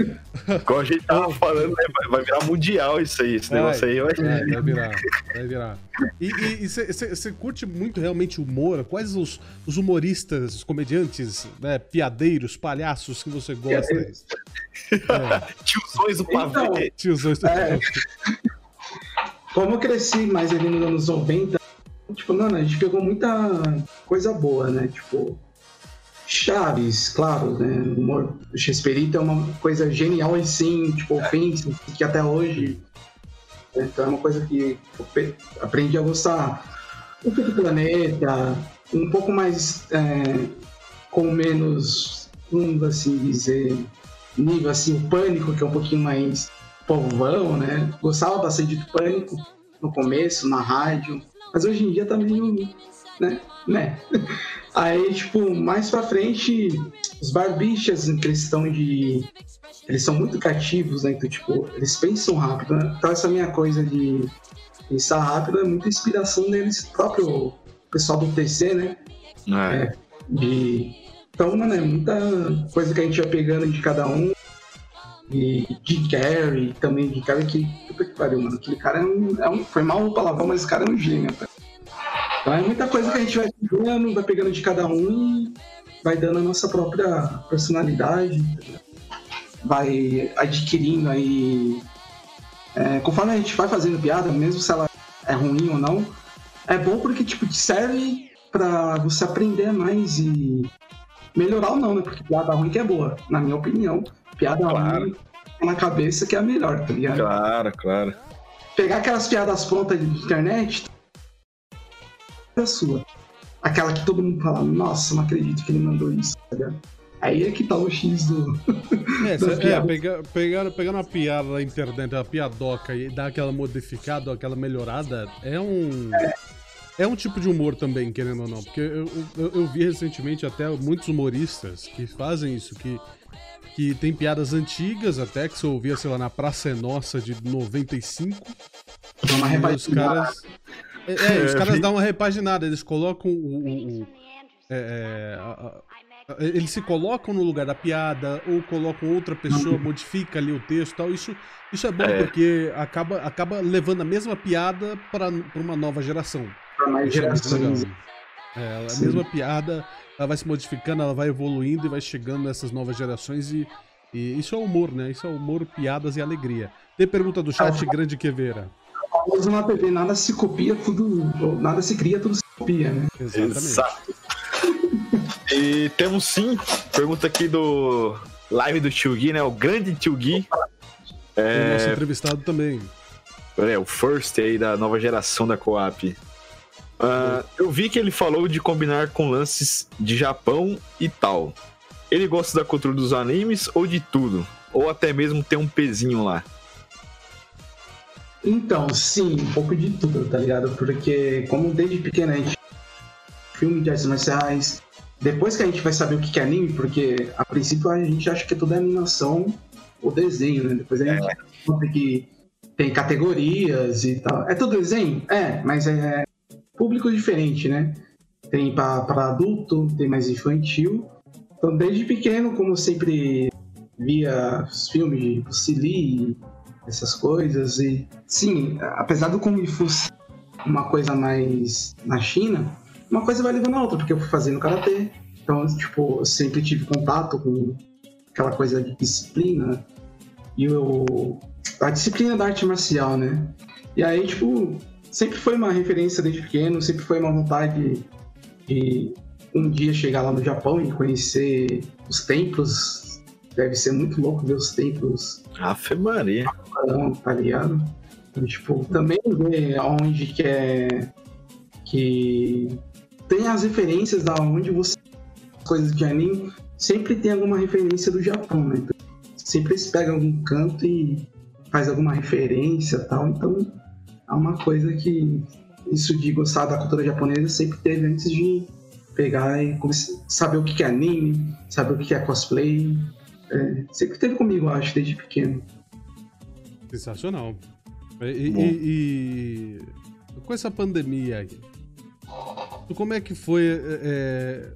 Como a gente tava falando, né? vai virar mundial isso aí. Esse vai, negócio aí vai... É, vai virar. Vai virar. E você curte muito realmente humor? Quais os, os humoristas, os comediantes, né, piadeiros, palhaços que você gosta? É. Tiozões do pavê. Então, Tiozões do é, Como eu cresci mais ali nos anos 90, tipo, mano, a gente pegou muita coisa boa, né? Tipo, Chaves, claro, né? O humor do Chespirito é uma coisa genial e sim, tipo, ofensa, que até hoje. Então é uma coisa que eu aprendi a gostar. O do Planeta, um pouco mais. É, com menos, vamos assim dizer, nível assim, o Pânico, que é um pouquinho mais povão, né? Gostava bastante do Pânico no começo, na rádio. Mas hoje em dia tá meio né? Né? Aí, tipo, mais pra frente, os barbichas em questão de. Eles são muito criativos, né? Então, tipo, eles pensam rápido, né? Então, essa minha coisa de pensar rápido é muita inspiração deles, próprio pessoal do TC, né? É. É, de... Então, mano, é muita coisa que a gente vai pegando de cada um. E de Gary, também de cara que. Puta que pariu, mano. Aquele cara é um, é um. Foi mal o palavrão, mas esse cara é um gênio, cara. Então é muita coisa que a gente vai pegando, vai pegando de cada um e vai dando a nossa própria personalidade. Vai adquirindo aí. é, conforme a gente vai fazendo piada, mesmo se ela é ruim ou não, é bom porque tipo, te serve pra você aprender mais e melhorar ou não, né? Porque piada ruim que é boa, na minha opinião. Piada Claro. ruim na cabeça que é a melhor, tá ligado? Claro, claro. Pegar aquelas piadas prontas de internet é sua. Aquela que todo mundo fala, nossa, não acredito que ele mandou isso, tá ligado? Aí é que tá o X do. É, é pegar, pegar, pegar uma piada na internet, uma piadoca e dar aquela modificada, aquela melhorada, é um. É um tipo de humor também, querendo ou não. Porque eu, eu, eu vi recentemente até muitos humoristas que fazem isso, que, que tem piadas antigas até, que você ouvia, sei lá, na Praça é Nossa de 95. Dá uma E os caras. É, é, os É, caras dão uma repaginada, eles colocam o. o- o- é, é, a- a- a- eles se colocam no lugar da piada, ou colocam outra pessoa, modifica ali o texto e tal. Isso, isso é bom É. porque acaba, acaba levando a mesma piada para uma nova geração. pra mais gerações. É, a Sim. mesma piada, ela vai se modificando, ela vai evoluindo e vai chegando nessas novas gerações e, e isso é humor, né? Isso é humor, piadas e alegria. Tem pergunta do chat, Grande Queveira. Famoso na TV, nada se copia, tudo. Nada se cria, tudo se copia, né? Exatamente. Exato. E temos sim, pergunta aqui do live do Tio Gui, né? O grande Tio Gui. Tem o nosso entrevistado também. É, o first aí da nova geração da Coap. Ah, eu vi que ele falou de combinar com lances de Japão e tal. Ele gosta da cultura dos animes ou de tudo? Ou até mesmo tem um pezinho lá? Então, sim, um pouco de tudo, tá ligado? Porque, como desde pequeno a gente. Filme de artes marciais. Depois que a gente vai saber o que é anime, porque a princípio a gente acha que tudo é animação ou desenho, né? Depois a gente descobre que tem categorias e tal. É tudo desenho? É, mas é público diferente, né? Tem pra adulto, tem mais infantil. Então, desde pequeno, como eu sempre via os filmes de Bruce Lee, essas coisas, e sim, apesar do Kung Fu ser uma coisa mais na China, uma coisa vai levando a outra, porque eu fui fazendo karatê. Então, tipo, eu sempre tive contato com aquela coisa de disciplina e o, a disciplina da arte marcial, né? E aí, tipo, sempre foi uma referência desde pequeno, sempre foi uma vontade de um dia chegar lá no Japão e conhecer os templos. Deve ser muito louco ver os templos Afe Maria. Tá ligado? Então, tipo, também ver onde que é. Que tem as referências da onde você. As coisas de anime sempre tem alguma referência do Japão, né? Então, sempre se pega algum canto e faz alguma referência tal. Então é uma coisa que isso de gostar da cultura japonesa sempre teve antes de pegar e saber o que é anime, saber o que é cosplay. É, sempre teve comigo, acho, desde pequeno. Sensacional. E, e- e- com essa pandemia aí, como é que foi é, é,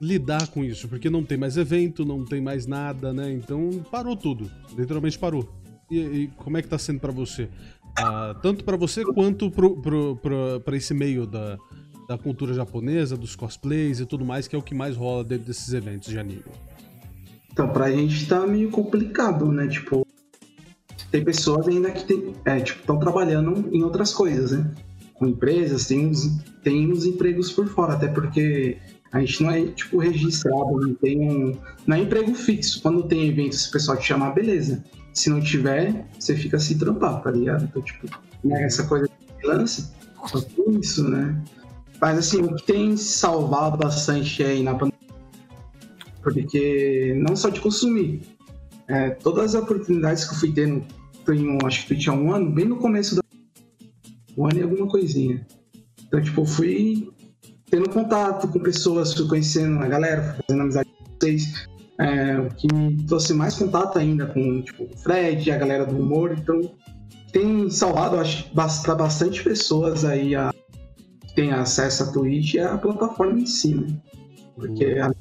lidar com isso? Porque não tem mais evento, não tem mais nada, né? Então parou tudo, literalmente parou. E, e como é que tá sendo pra você? Ah, tanto pra você quanto pra esse meio da, da cultura japonesa, dos cosplays e tudo mais, que é o que mais rola dentro desses eventos de anime. Então, pra gente tá meio complicado, né? Tipo, tem pessoas ainda que tem, é, tipo, estão trabalhando em outras coisas, né? Com empresas, tem uns, tem uns empregos por fora, até porque a gente não é, tipo, registrado, não tem um. Não é emprego fixo. Quando tem evento, se o pessoal te chamar, beleza. Se não tiver, você fica se trampar, tá ligado? Então, tipo, né, essa coisa de tem isso, né? Mas assim, o que tem salvado bastante aí na pandemia porque não só de consumir. É, todas as oportunidades que eu fui tendo, tenho, acho que tinha um ano, bem no começo da. Um ano e alguma coisinha. Então, tipo, eu fui tendo contato com pessoas, fui conhecendo a galera, fazendo amizade com vocês, é, o que me trouxe mais contato ainda com tipo, o Fred, a galera do humor, então tem salvado, acho, para bastante pessoas aí a, que tem acesso à Twitch e a plataforma em si, né? Porque a,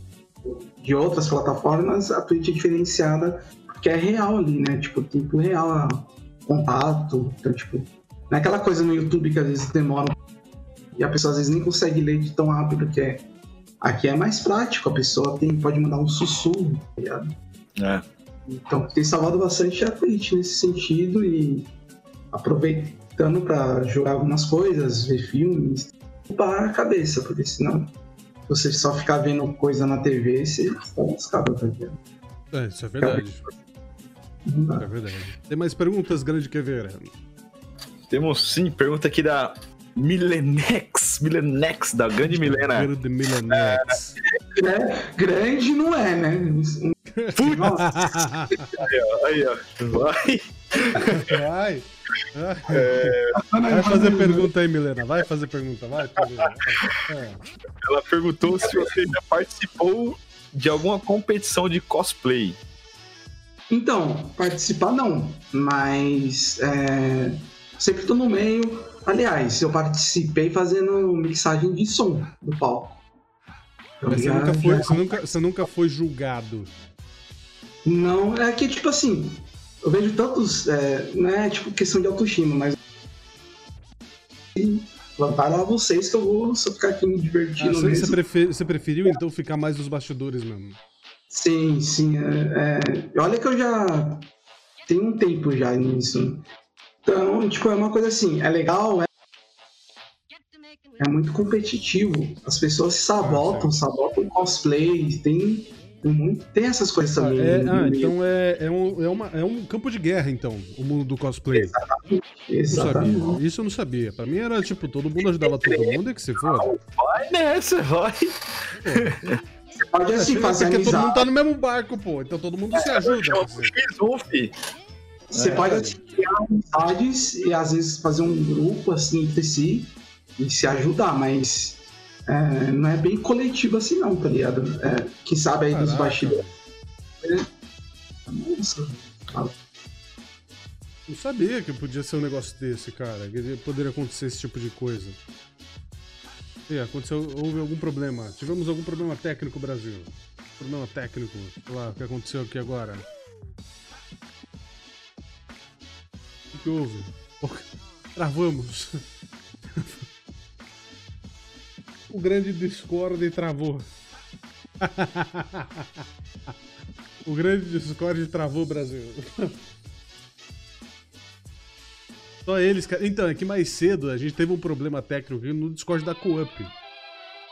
de outras plataformas, a Twitch é diferenciada porque é real ali, né? Tipo, tempo real, contato, então, tipo, não é aquela coisa no YouTube que às vezes demora e a pessoa às vezes nem consegue ler de tão rápido que é. Aqui é mais prático, a pessoa tem, pode mandar um sussurro, tá ligado? É. Então tem salvado bastante a Twitch nesse sentido e aproveitando para jogar algumas coisas, ver filmes, ocupar a cabeça, porque senão se você só ficar vendo coisa na TV, você está lascado, tá ligado? É, isso é verdade. É verdade. Tem mais perguntas, grande que ver? Temos sim, pergunta aqui da Milenex, Milenex, da grande Milena. Grande Milenex. É, grande não é, né? Putz! aí, ó, aí, ó. Vai. Vai. É... Vai fazer pergunta aí, Milena. Vai fazer pergunta, vai. É. Ela perguntou se você já participou de alguma competição de cosplay. Então, participar não, mas é, sempre tô no meio Aliás, eu participei fazendo mixagem de som do palco. Mas você, nunca foi, você, nunca, você nunca foi julgado? Não, é que tipo assim, eu vejo tantos. É, não é tipo questão de autoestima, mas. Levantaram a vocês que eu vou só ficar aqui me divertindo. Ah, você, você, prefer, você preferiu então ficar mais nos bastidores mesmo? Sim, sim. É, é, olha que eu já tenho um tempo já nisso. Então, tipo, é uma coisa assim, é legal, é, é muito competitivo. As pessoas se sabotam, sabotam cosplay, tem, tem, muito, tem essas coisas também. É, ah, então é, é, um, é, uma, é um campo de guerra, então, o mundo do cosplay. Exatamente. Isso eu não sabia. Pra mim era tipo, todo mundo ajudava todo mundo e que se for. Vai nessa, vai. Você pode assim é, fazer Porque todo mundo tá no mesmo barco, pô. Então todo mundo se ajuda. É, você é, pode assim, criar amizades e às vezes fazer um grupo assim entre si e se ajudar, mas é, não é bem coletivo assim não, tá ligado? É, quem sabe aí Caraca. dos bastidores. Nossa, Não sabia que podia ser um negócio desse, cara. Que poderia acontecer esse tipo de coisa. E aconteceu, houve algum problema. Tivemos algum problema técnico, Brasil. Problema técnico, sei lá, o que aconteceu aqui agora. O que houve? Travamos. o grande Discord travou. o grande Discord travou, Brasil. Só eles, cara. Então, é que mais cedo a gente teve um problema técnico no Discord da Coop.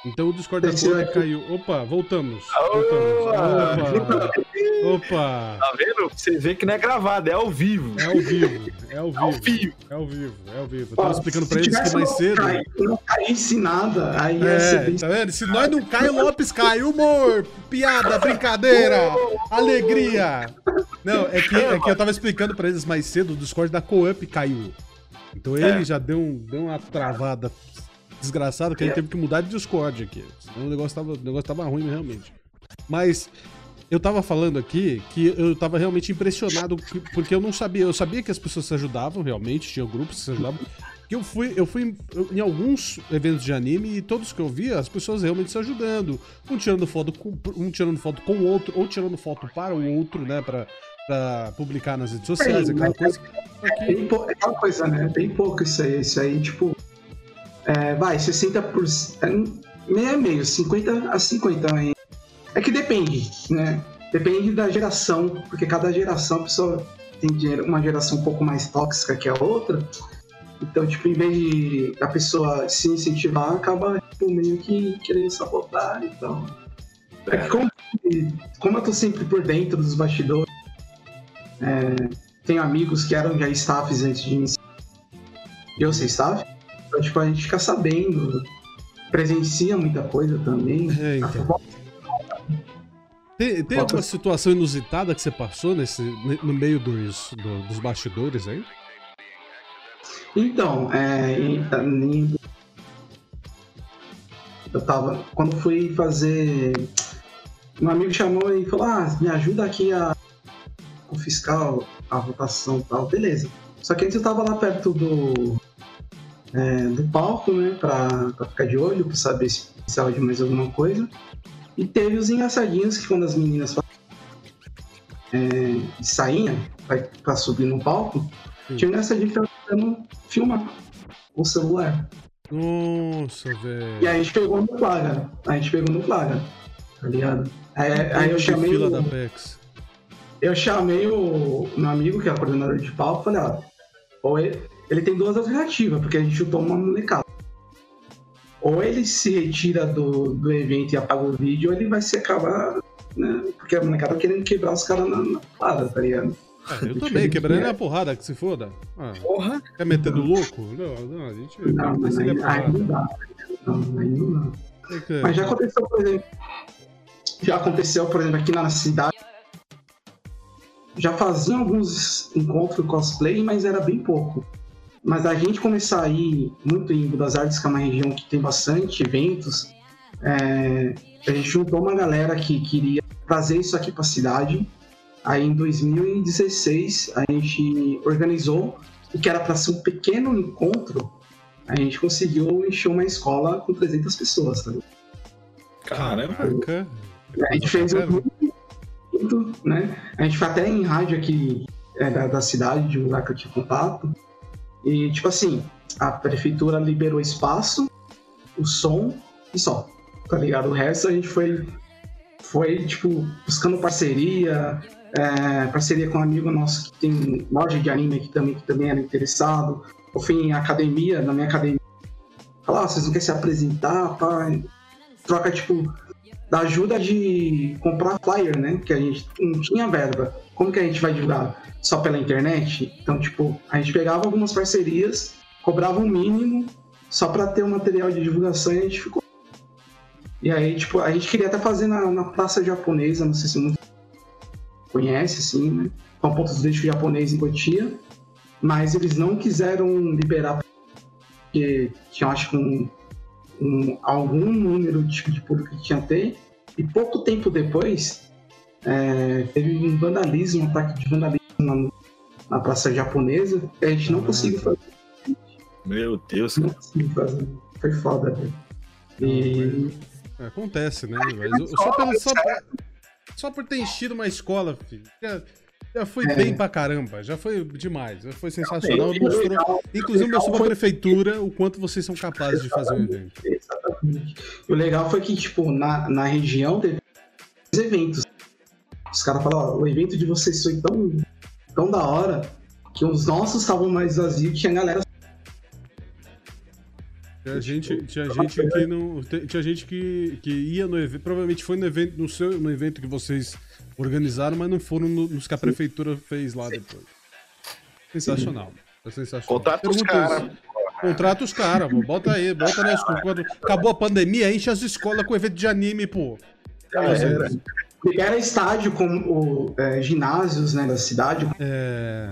Então o Discord da Coop caiu. Opa, voltamos. Voltamos. Opa! Opa! Tá vendo? Você vê que não é gravado, é ao vivo. É ao vivo. É ao vivo. É ao vivo. É ao vivo. Eu tava explicando pra eles que mais cedo. Cai, não caísse nada, aí é, ser bem... Tá vendo? Se nós não cai, o Lopes cai. Humor, piada, brincadeira, alegria. Não, é que, é que eu tava explicando pra eles mais cedo, o Discord da Coop caiu. Então ele é. já deu, um, deu uma travada desgraçada que a gente teve que mudar de Discord aqui. Senão o negócio tava, o negócio tava ruim realmente. Mas eu tava falando aqui que eu tava realmente impressionado porque eu não sabia. Eu sabia que as pessoas se ajudavam realmente, tinha grupos que se ajudavam. Que eu fui, eu fui em alguns eventos de anime e todos que eu via, as pessoas realmente se ajudando. Um tirando foto com, um tirando foto com o outro, ou tirando foto para o outro, né? Pra, pra publicar nas redes sociais, aquela coisa. É, bem é aquela coisa, né? Bem pouco isso aí. Isso aí, tipo. É, vai, 60%. É, meio a meio, 50 a 50 aí. É que depende, né? Depende da geração, porque cada geração a pessoa tem uma geração um pouco mais tóxica que a outra. Então, tipo, em vez de a pessoa se incentivar, acaba tipo, meio que querendo sabotar. Então. É que como, como eu tô sempre por dentro dos bastidores, é, tenho amigos que eram já staffs antes de iniciar. Eu sei staff. Então, tipo, a gente fica sabendo, presencia muita coisa também. É, então. Tem, tem alguma situação inusitada que você passou nesse, no meio dos, do, dos bastidores aí? Então, é, Eu tava. Quando fui fazer. Um amigo chamou e falou: Ah, me ajuda aqui a confiscar a votação e tal. Beleza. Só que antes eu tava lá perto do. É, do palco, né? Pra, pra ficar de olho, pra saber se precisava de mais alguma coisa. E teve os engraçadinhos que quando as meninas é, de sainha pra, pra subir no palco, Sim. tinha um engraçadinho que tava tentando filmar o celular. Nossa, E velho. aí a gente pegou no flagra. A gente pegou no flagra. Tá ligado? Aí, aí eu chamei. fila o- da PEX. Eu chamei o meu amigo, que é o coordenador de palco, falei, ó, ou ele, ele tem duas alternativas, porque a gente chutou uma molecada. Ou ele se retira do, do evento e apaga o vídeo, ou ele vai se acabar, né? Porque a molecada tá querendo quebrar os caras na, na quadra, tá ligado? Ah, eu também, quebrando na porrada, que se foda. Ah, Porra. quer metendo louco? Não, não, a gente. Não, mas aí, aí não dá. Não, aí não dá. Tem que- Mas já aconteceu, por exemplo. Já aconteceu, por exemplo, aqui na cidade. Já faziam alguns encontros cosplay, mas era bem pouco. Mas a gente começar a ir muito em das Artes, que é uma região que tem bastante eventos, é, a gente juntou uma galera que queria trazer isso aqui para a cidade. Aí em 2016 a gente organizou o que era para ser um pequeno encontro. A gente conseguiu encher uma escola com 300 pessoas, tá ligado? Caraca. A gente fez um muito, né? A gente foi até em rádio aqui é, da, da cidade, de um lugar que eu tinha contato. E, tipo assim, a prefeitura liberou espaço, o som e só. Tá ligado? O resto a gente foi, foi tipo, buscando parceria, é, parceria com um amigo nosso que tem loja de anime aqui também, que também era interessado. Eu fui em academia, na minha academia. Falar, ah, vocês não querem se apresentar, pá? Troca, tipo, da ajuda de comprar flyer, né? Que a gente não tinha verba. Como que a gente vai divulgar? Só pela internet? Então, tipo, a gente pegava algumas parcerias, cobrava um mínimo só para ter um material de divulgação e a gente ficou. E aí, tipo, a gente queria até fazer na, na praça japonesa, não sei se muito conhece, assim, né? Com ponto turístico japonês em Cotia. Mas eles não quiseram liberar porque tinha, acho que um, um- algum número de, de público que tinha ter. E pouco tempo depois, é, teve um vandalismo, um ataque de vandalismo na, na praça japonesa, que a gente não Ah. conseguiu fazer. Meu Deus, Não cara. conseguiu fazer. Foi foda, velho. E É, Acontece, né? Mas eu- só, pelo, só, só por ter enchido uma escola, filho. Já, já foi É. bem pra caramba. Já foi demais. Já foi sensacional. Mostrou, legal- inclusive mostrou pra prefeitura o quanto vocês são capazes de fazer um evento. Exatamente. E o legal foi que, tipo, na, na região teve eventos. Os caras falaram, ó, o evento de vocês foi tão, tão da hora que os nossos estavam mais vazios, tinha galera. Tinha gente, tinha gente que não. Tinha gente que, que ia no evento. Provavelmente foi no evento, no, seu, no evento que vocês organizaram, mas não foram no- nos que a prefeitura fez lá depois. Sensacional. É sensacional. Contrata os caras. Contrata os caras. Bota aí, bota na escola. Quando acabou a pandemia, enche as escolas com evento de anime, pô. Já era. Libera estádio com o, é, ginásios né, da cidade. É.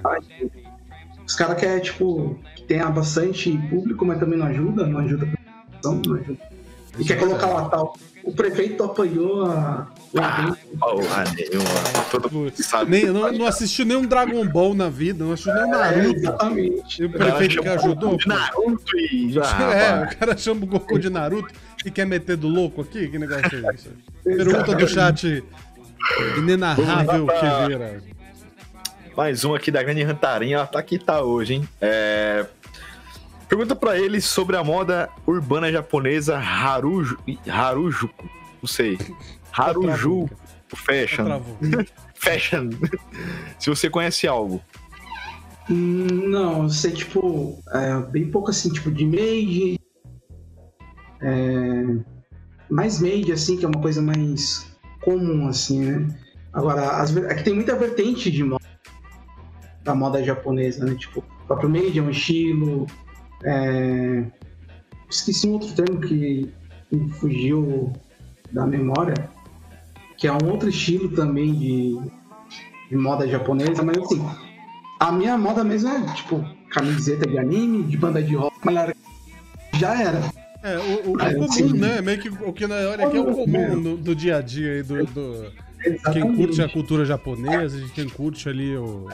Os caras querem, tipo, que tenha bastante público, mas também não ajuda, não ajuda a não ajuda. E quer colocar lá tal. O prefeito apoiou a, o evento. Porra nenhuma. Todo sabe. Nem, não, não assistiu nenhum Dragon Ball na vida, não assistiu nenhum É, Naruto. exatamente. E o prefeito que ajudou? De Naruto e já. É, o cara chama o Goku de Naruto e quer meter do louco aqui? Que negócio é esse? Pergunta do chat inenarrável que vira. Mais um aqui da grande Rantarinha, ela tá aqui tá hoje, hein? É... Pergunta pra ele sobre a moda urbana japonesa Haruju... Harujuku. Não sei. Haruju Fashion. Travou. Fashion. Se você conhece algo. Hum, Não, eu sei, tipo, é, bem pouco assim, tipo, de made. É, mais made, assim, que é uma coisa mais comum, assim, né? Agora, as, é que tem muita vertente de moda, da moda japonesa, né? Tipo, o próprio made é um estilo. É, esqueci um outro termo que me fugiu da memória, que é um outro estilo também de, de moda japonesa, mas assim, a minha moda mesmo é, tipo, camiseta de anime, de banda de rock, mas já era. É, o, o, o comum, sim. né? Meio que o que nós olha aqui é o comum no- do dia a dia aí do, do- quem curte a cultura japonesa, de quem curte ali o,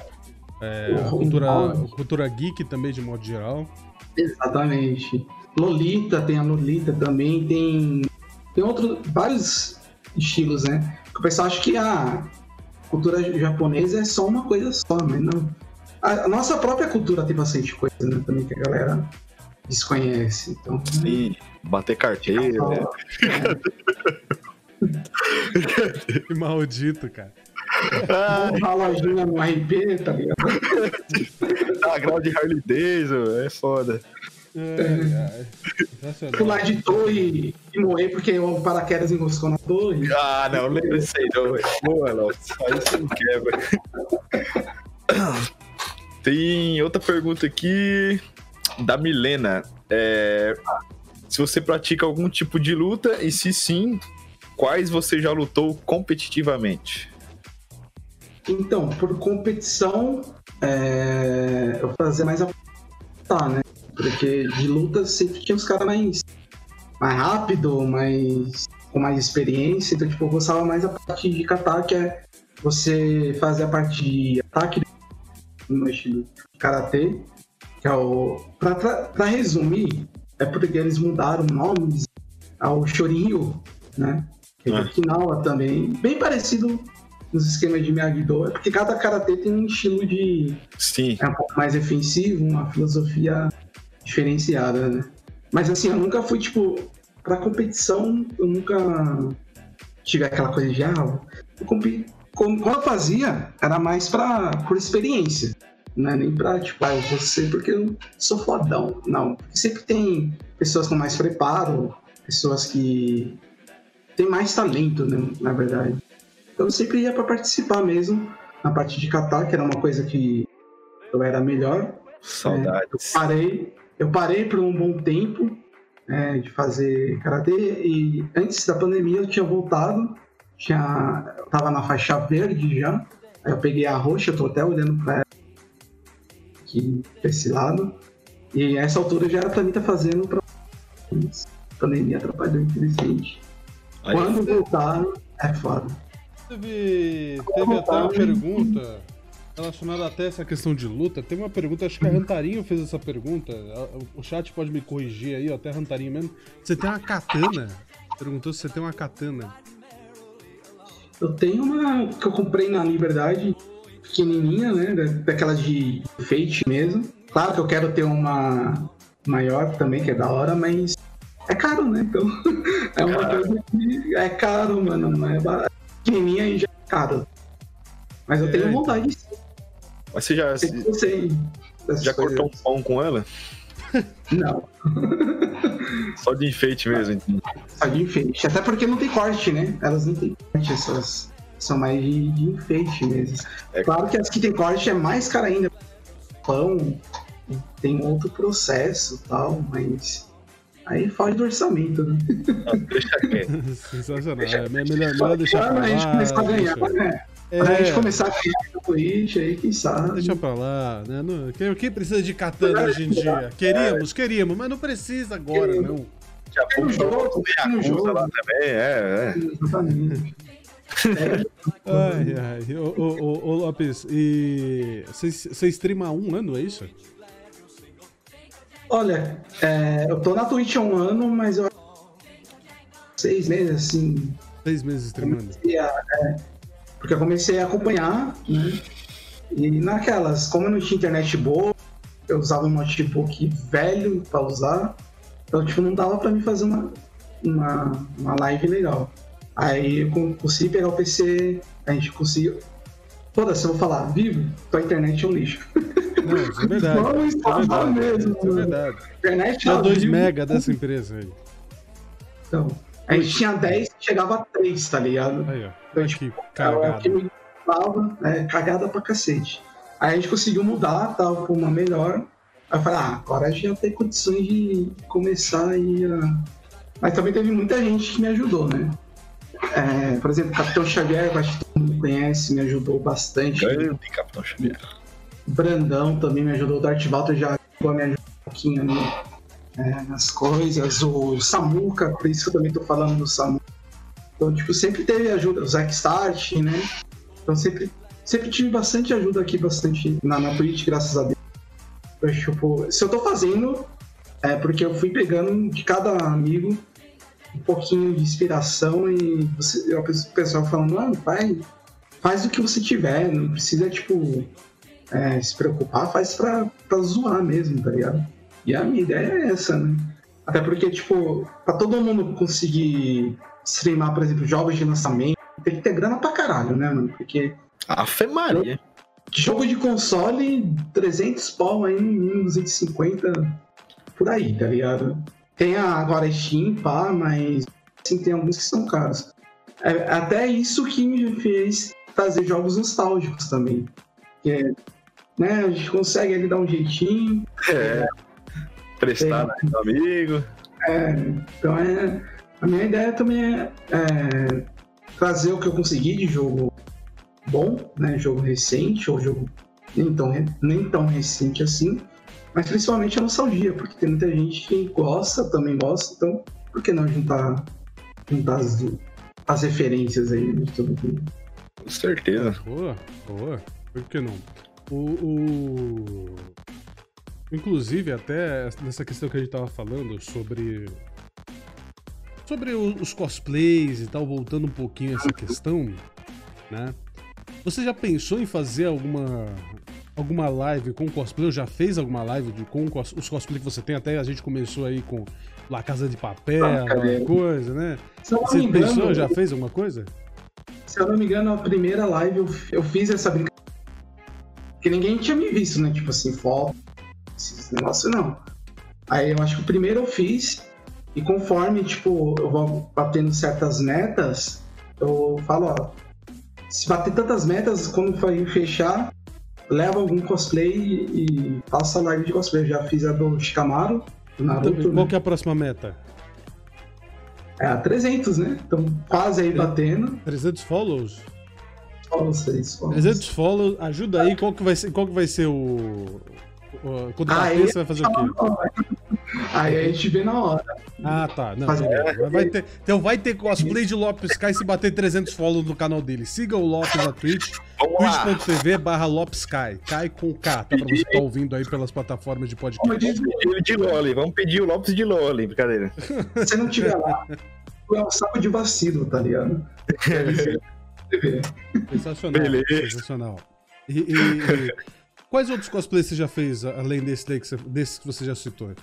é, a cultura, a cultura geek também de modo geral. Exatamente. Lolita, tem a Lolita também, tem, tem outros, vários estilos, né? O pessoal acha que a cultura japonesa é só uma coisa só, mas não. A, nossa própria cultura tem bastante coisa, né? Também que a galera desconhece. Então, Sim, bater carteira. né? Que maldito, cara. Ah, uma lojinha no RP, tá ligado? dar grau de Harley Davidson, é foda. Ai. Sensacional. Pular de torre e morrer porque o paraquedas enroscou na torre. Ah, não, lembra disso aí, não. velho. Boa, Lopes. Aí você não quebra. Tem outra pergunta aqui da Milena. É, se você pratica algum tipo de luta e se sim, quais você já lutou competitivamente? Então, por competição, é, eu fazia mais a tá, né? Porque de luta sempre tinha os caras mais, mais rápido, mais com mais experiência. Então, tipo, eu gostava mais da parte de kata, que é você fazer a parte de ataque no estilo karatê, que é o. Pra, pra, pra resumir, é porque eles mudaram nomes ao Shorinryu, né? Que é Ah. Okinawa também. Bem parecido nos esquemas de Miyagi-Do, é porque cada karatê tem um estilo de Sim. é um pouco mais defensivo, uma filosofia diferenciada, né? Mas assim, eu nunca fui, tipo, pra competição, eu nunca tive aquela coisa de, ah, eu compi... como- eu fazia, era mais pra, por experiência, não é nem pra, tipo, ah, eu vou ser porque eu sou fodão, não. Sempre tem pessoas com mais preparo, pessoas que têm mais talento, né, na verdade. Eu sempre ia pra participar mesmo, na parte de catar, que era uma coisa que eu era melhor, Saudades. parei, eu parei por um bom tempo né, de fazer karatê e antes da pandemia eu tinha voltado, tinha, eu tava na faixa verde já, aí eu peguei a roxa, eu tô até olhando pra ela aqui pra esse lado, e essa altura já era pra mim estar fazendo pra mas a pandemia atrapalhou, infelizmente. Aí, Quando voltar, é foda. Teve, teve até uma pergunta relacionada até a essa questão de luta. Tem uma pergunta, acho que a Rantarinho fez essa pergunta. O chat pode me corrigir aí, até a Rantarinho mesmo. Você tem uma katana? Perguntou se você tem uma katana. Eu tenho uma que eu comprei na Liberdade, pequenininha, né? da- Daquela de enfeite mesmo. Claro que eu quero ter uma maior também, que é da hora, mas é caro, né? Então é uma Caro. coisa que é caro, mano. Não é barato. Pequenininha e já é caro. Mas eu É, tenho então. vontade, sim. mas você já, já cortou um pão com ela? Não, Só de enfeite mesmo, então. só de enfeite. Até porque não tem corte, né? Elas não têm corte, essas são mais de, de enfeite mesmo. É. Claro que as que tem corte é mais cara ainda. Pão tem outro processo e tal, mas aí foge do orçamento, né? Não, deixa quieto. Sensacional. É melhor, melhor deixar pra a gente lá. começar a ganhar, deixa- né? Quando a gente É, começar a ganhar na Twitch, aí quem sabe. deixa pra lá, né? Não- quem, quem precisa de katana hoje em dia? Queríamos, queríamos, mas não precisa agora, não. Daqui a pouco um jogo, jogo, tem um jogo. lá também, é, é. Exatamente. Ai, ai. Ô, ô, ô, ô, Lopes, e você você streama há um ano, é isso? Olha, é, eu tô na Twitch há um ano, mas eu seis meses, assim, Seis meses streamando. é, porque eu comecei a acompanhar, né? E naquelas, como eu não tinha internet boa, eu usava um notebook velho pra usar, então tipo, não dava pra mim fazer uma, uma, uma live legal. Aí eu con- consegui pegar o PC, a gente conseguiu. Foda-se, eu vou falar, vivo, tua internet é um lixo. Não, isso é verdade. Vamos Isso é verdade. mesmo, Isso é verdade. Internet ao 2 vivo, mega dessa empresa aí. Então, a gente tinha 10, chegava a 3, tá ligado? Aí, ó. Então, tipo, é cagada. dava, é, cagada pra cacete. Aí a gente conseguiu mudar, tava com uma melhor. Aí eu falei, ah, agora a gente já tem condições de começar aí a... Mas também teve muita gente que me ajudou, né? É, por exemplo, o Capitão Xavier, eu acho que todo mundo conhece, me ajudou bastante. Grande Capitão Xavier. Brandão também me ajudou, o Darth Walter já me ajudar um pouquinho ali é, nas coisas. O Samuka, por isso que eu também tô falando do Samuka. Então, tipo, sempre teve ajuda, o Zack Start, né? Então sempre, sempre tive bastante ajuda aqui, bastante na, na Twitch, graças a Deus. Então, tipo, se eu tô fazendo, é porque eu fui pegando de cada amigo um pouquinho de inspiração e você, o pessoal falando, mano, faz, faz o que você tiver, não precisa, tipo, é, se preocupar, faz pra, pra zoar mesmo, tá ligado? E a minha ideia é essa, né? Até porque, tipo, pra todo mundo conseguir streamar, por exemplo, jogos de lançamento, tem que ter grana pra caralho, né, mano? Porque. Afe Maria. Jogo de console, 300 pau aí, 250 por aí, tá ligado? Tem a, agora Steam, pá, mas assim, tem alguns que são caros. É, até isso que me fez trazer jogos nostálgicos também. Que é, né, a gente consegue ali dar um jeitinho. É. Prestar é, amigo. É, então é. A minha ideia também é, é trazer o que eu consegui de jogo bom, né? Jogo recente, ou jogo nem tão, nem tão recente assim, mas principalmente a nostalgia, porque tem muita gente que gosta, também gosta, então por que não juntar, juntar as, as referências aí de todo mundo? Com certeza. Boa, boa. Por que não? O, o... Inclusive, até nessa questão que a gente tava falando sobre. Sobre os cosplays e tal, voltando um pouquinho a essa questão, né? Você já pensou em fazer alguma alguma live com cosplay? Ou já fez alguma live de, com os cosplays que você tem? Até a gente começou aí com La Casa de Papel, ah, coisa, né? Você engano, pensou, já fez alguma coisa? Se eu não me engano, a primeira live eu, eu fiz essa brincadeira. Que ninguém tinha me visto, né? Tipo assim, foto, esses negócios não. Aí eu acho que o primeiro eu fiz, e conforme, tipo, eu vou batendo certas metas, eu falo, ó, se bater tantas metas, quando for fechar, leva algum cosplay e faça live de cosplay. Já fiz a do Shikamaru, do Naruto. Então, qual né? que é a próxima meta? É a 300, né? Então quase aí batendo. 300 follows? Follows, 3 follows. 300 follows, ajuda aí, qual que vai ser, qual que vai ser o... Quando bater, você vai fazer o quê? Aí a gente vê na hora. Ah, tá. Não, vai ter, então vai ter cosplay de Lopes Sky se bater 300 follows no canal dele. Siga o Lopes na Twitch, twitch.tv barra Lopes Sky. Cai com K, tá? Pra você que tá ouvindo aí pelas plataformas de podcast. Vamos pedir de Loli, vamos pedir o Lopes de Loli, brincadeira. Se não tiver lá, é um saco de vacilo, tá ligado? Sensacional. Beleza. Sensacional. E, e, e, quais outros cosplays você já fez, além desse, daí que você, desse que você já citou?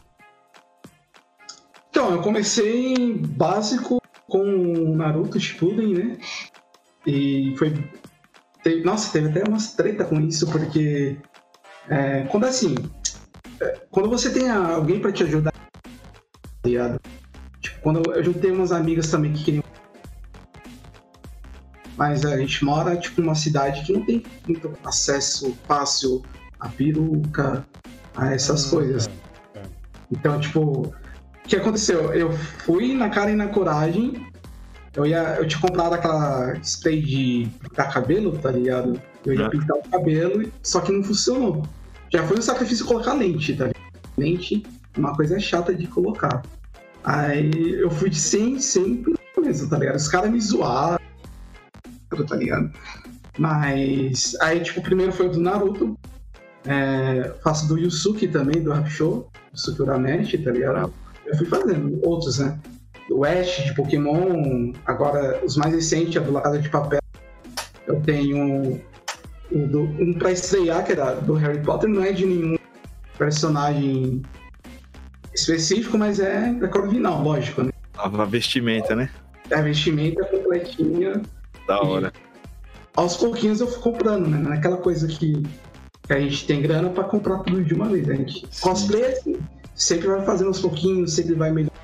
Então, eu comecei básico com Naruto Shippuden, né? E foi... Nossa, teve até umas treta com isso, porque... É, quando assim... É, quando você tem alguém para te ajudar, tá? Tipo, quando eu juntei umas amigas também que queriam mas a gente mora tipo numa cidade que não tem muito acesso fácil a peruca, a essas hum, coisas. É, é. Então, tipo, o que aconteceu? Eu fui na cara e na coragem. Eu, ia, eu tinha comprado aquela spray de pintar cabelo, tá ligado? Eu ia é. pintar o cabelo, só que não funcionou. Já foi um sacrifício colocar lente, tá ligado? Lente é uma coisa chata de colocar. Aí eu fui de 100, 100 mesmo, tá ligado? Os caras me zoaram, tá ligado? Mas aí, tipo, o primeiro foi do Naruto. É, faço do Yusuke também, do Rap Show, Yusuke Urameshi, tá ligado? eu fui fazendo outros, né? O Ash de Pokémon, agora os mais recentes, a do La Casa de Papel. Eu tenho um, do, um pra estrear, que era do Harry Potter, não é de nenhum personagem específico, mas é da cor original, lógico, né? A vestimenta, né? A vestimenta completinha. Da hora. aos pouquinhos eu fui comprando, né? Naquela coisa que, que a gente tem grana pra comprar tudo de uma vez. A gente cosplay é assim sempre vai fazendo aos pouquinhos, sempre vai melhorando,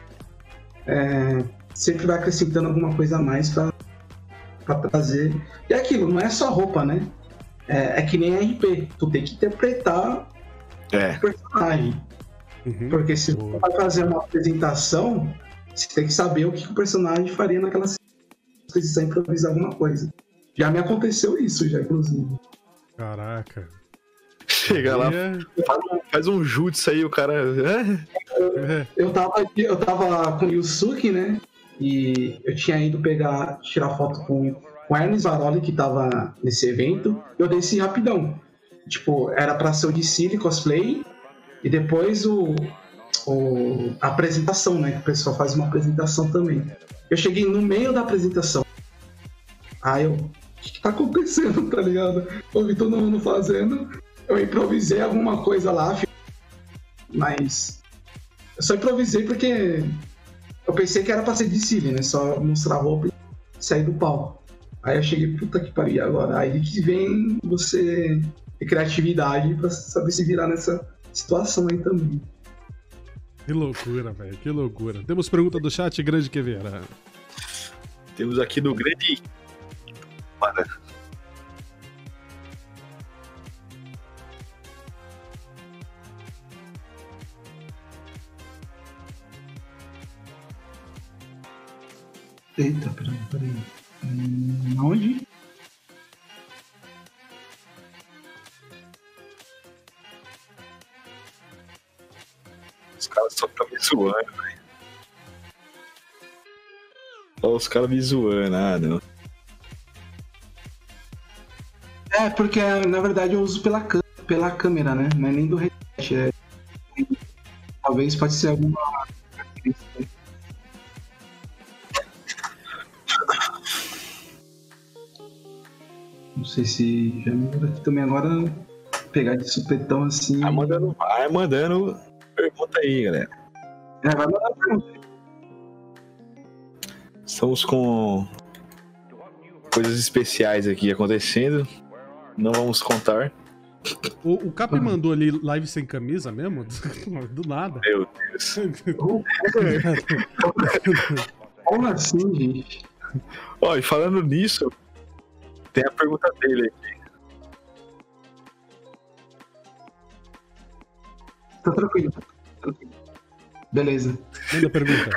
é, sempre vai acrescentando alguma coisa a mais para trazer. E é aquilo, não é só roupa, né? É, é que nem RP, tu tem que interpretar é. o personagem. Uhum. Porque se tu vai fazer uma apresentação, você tem que saber o que o personagem faria naquela situação. Precisar improvisar alguma coisa. Já me aconteceu isso, já, inclusive. Caraca. Chega lá, É, faz um, faz um jutsu aí, o cara. "É?" é. Eu tava, aqui- eu tava com o Yusuke, né? E eu tinha ido pegar, tirar foto com, com o Ernest Varoli, que tava nesse evento. Eu desci rapidão. Tipo, era pra ser o de Cine cosplay. E depois o, o- a apresentação, né? Que o pessoal faz uma apresentação também. Eu cheguei no meio da apresentação. Aí eu. O que, que tá acontecendo, tá ligado? Eu vi todo mundo fazendo. Eu improvisei alguma coisa lá, mas eu só improvisei porque eu pensei que era pra ser de Cine, né? Só mostrar a roupa e sair do palco. Aí eu cheguei, puta que pariu, agora? Aí que vem você ter criatividade pra saber se virar nessa situação aí também. Que loucura, velho. Que loucura. Temos pergunta do chat, grande Queveira. Temos aqui do grande. Para. Eita, peraí, peraí. Hum, onde? Caras só ficam me zoando, velho. Olha os caras me zoando, ah, não. É, porque na verdade eu uso pela, pela câmera, né? Não é nem do headset. É... Talvez pode ser alguma. Não sei se já me aqui também agora pegar de supetão assim. Vai mandando, vai mandando pergunta aí, galera. É, vai mandar pergunta. Estamos com coisas especiais aqui acontecendo. Não vamos contar. O, o Cap mandou ali live sem camisa mesmo? Do nada. Meu Deus. Como assim, gente? Ó, e falando nisso, tem a pergunta dele aqui. Tá tranquilo. tá tranquilo. Beleza. Manda pergunta.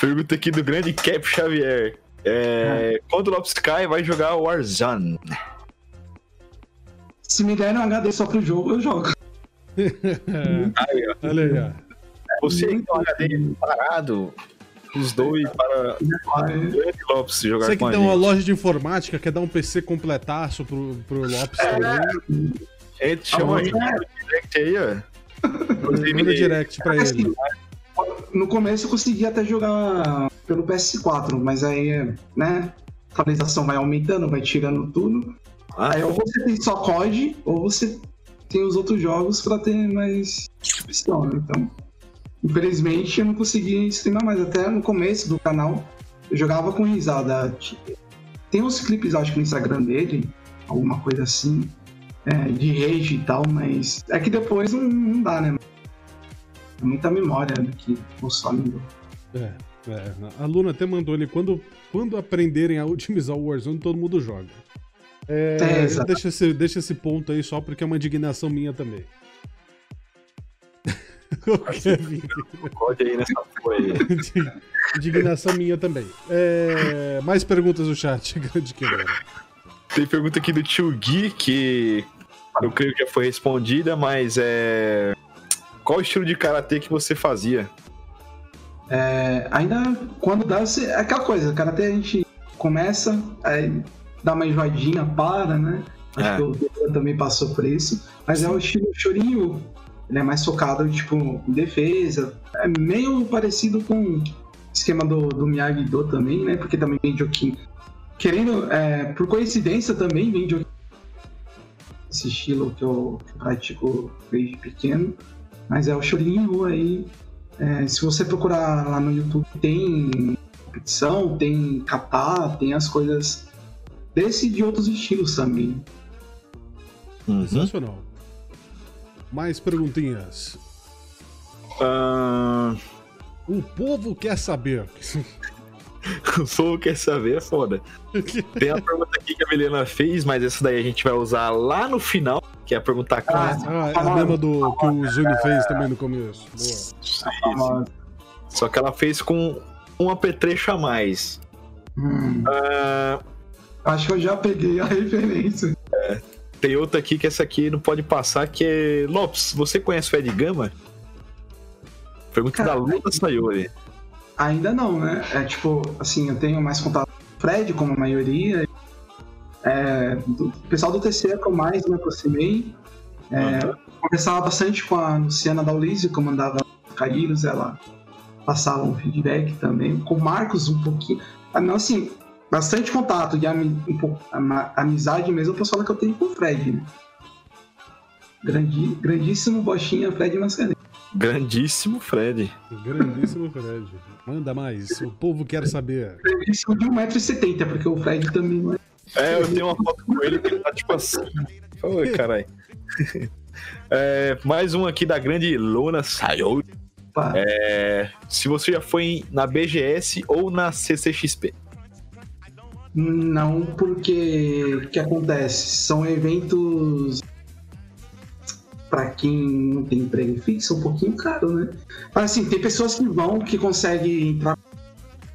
Pergunta aqui do grande Cap Xavier. É, Quando o Lopes Sky vai jogar Warzone? Se me der um HD só pro jogo, eu jogo. Aí, ó. Olha aí, ó. Você que tem um HD parado, os dois para o Lopes jogar Você que tem uma loja de informática, quer dar um PC completaço pro, pro Lopes É. também, gente chama a gente no direct aí, ó. Manda direct pra ele. Assim, no começo eu consegui até jogar pelo PS4, mas aí, né, a atualização vai aumentando, vai tirando tudo. Ah, Aí ou você tem só COD, ou você tem os outros jogos pra ter mais opção, né? Então, infelizmente eu não consegui streamar mais. Até no começo do canal, eu jogava com risada. Tem uns clipes, acho que no Instagram dele, alguma coisa assim, é, de rage e tal, mas é que depois não, não dá, né? É muita memória né, que consome. do- É, é. A Luna até mandou ali, quando, quando aprenderem a otimizar o Warzone, todo mundo joga. É, É, exato. deixa, esse, deixa esse ponto aí só porque é uma indignação minha também. Indignação minha também. É, mais perguntas no chat, grande quebrada. Tem pergunta aqui do tio Gui, que eu creio que já foi respondida, mas é. Qual o estilo de karatê que você fazia? É, ainda quando dá, você, é aquela coisa, cara, até a gente começa, aí dá uma enjoadinha, para, né? Acho É. que o também passou por isso. Mas é o estilo chorinho. Ele é mais focado, tipo, em defesa. É meio parecido com o esquema do, do Miyagi-Do também, né? Porque também vem Jokin. Querendo, é, por coincidência também vem Jokin. Esse estilo que eu pratico desde pequeno. Mas é o chorinho aí. É, se você procurar lá no YouTube, tem competição, tem kata, tem as coisas desse e de outros estilos também. Sensacional. Mais perguntinhas. Ah, O povo quer saber. o Soul quer saber, é foda. Tem a pergunta aqui que a Milena fez, mas essa daí a gente vai usar lá no final, que é a pergunta clássica. Ah, é a mesma do que o Zuni fez também no começo. Boa. Só que ela fez com um apetrecho a mais. Hum, Ah, acho que eu já peguei a referência. Tem outra aqui que essa aqui não pode passar, que é. Lopes, você conhece o Ed Gama? Pergunta Cara, da Luna Sayori. Ainda não, né? É tipo, assim, eu tenho mais contato com o Fred, como a maioria. É, do, o pessoal do TC é que eu mais me aproximei. É, Uhum. Conversava bastante com a Luciana Daulizio, que eu mandava Caíros, ela passava um feedback também. Com o Marcos, um pouquinho. Ah, não, assim, bastante contato e um pouco, amizade mesmo, eu posso falar que eu tenho com o Fred. Né? Grandi, grandíssimo bochinha, Fred Mascarenhas. Grandíssimo Fred. Grandíssimo Fred. Manda mais, o povo quer saber. Grandíssimo de 1,70m, porque o Fred também não é. É, eu tenho uma foto com ele que ele tá tipo assim. Oi, caralho. É, mais um aqui da grande Luna Sayori. É, se você já foi na BGS ou na CCXP. Não, porque o que acontece? São eventos para quem não tem emprego fixo, um pouquinho caro, né? Mas assim, tem pessoas que vão, que conseguem entrar.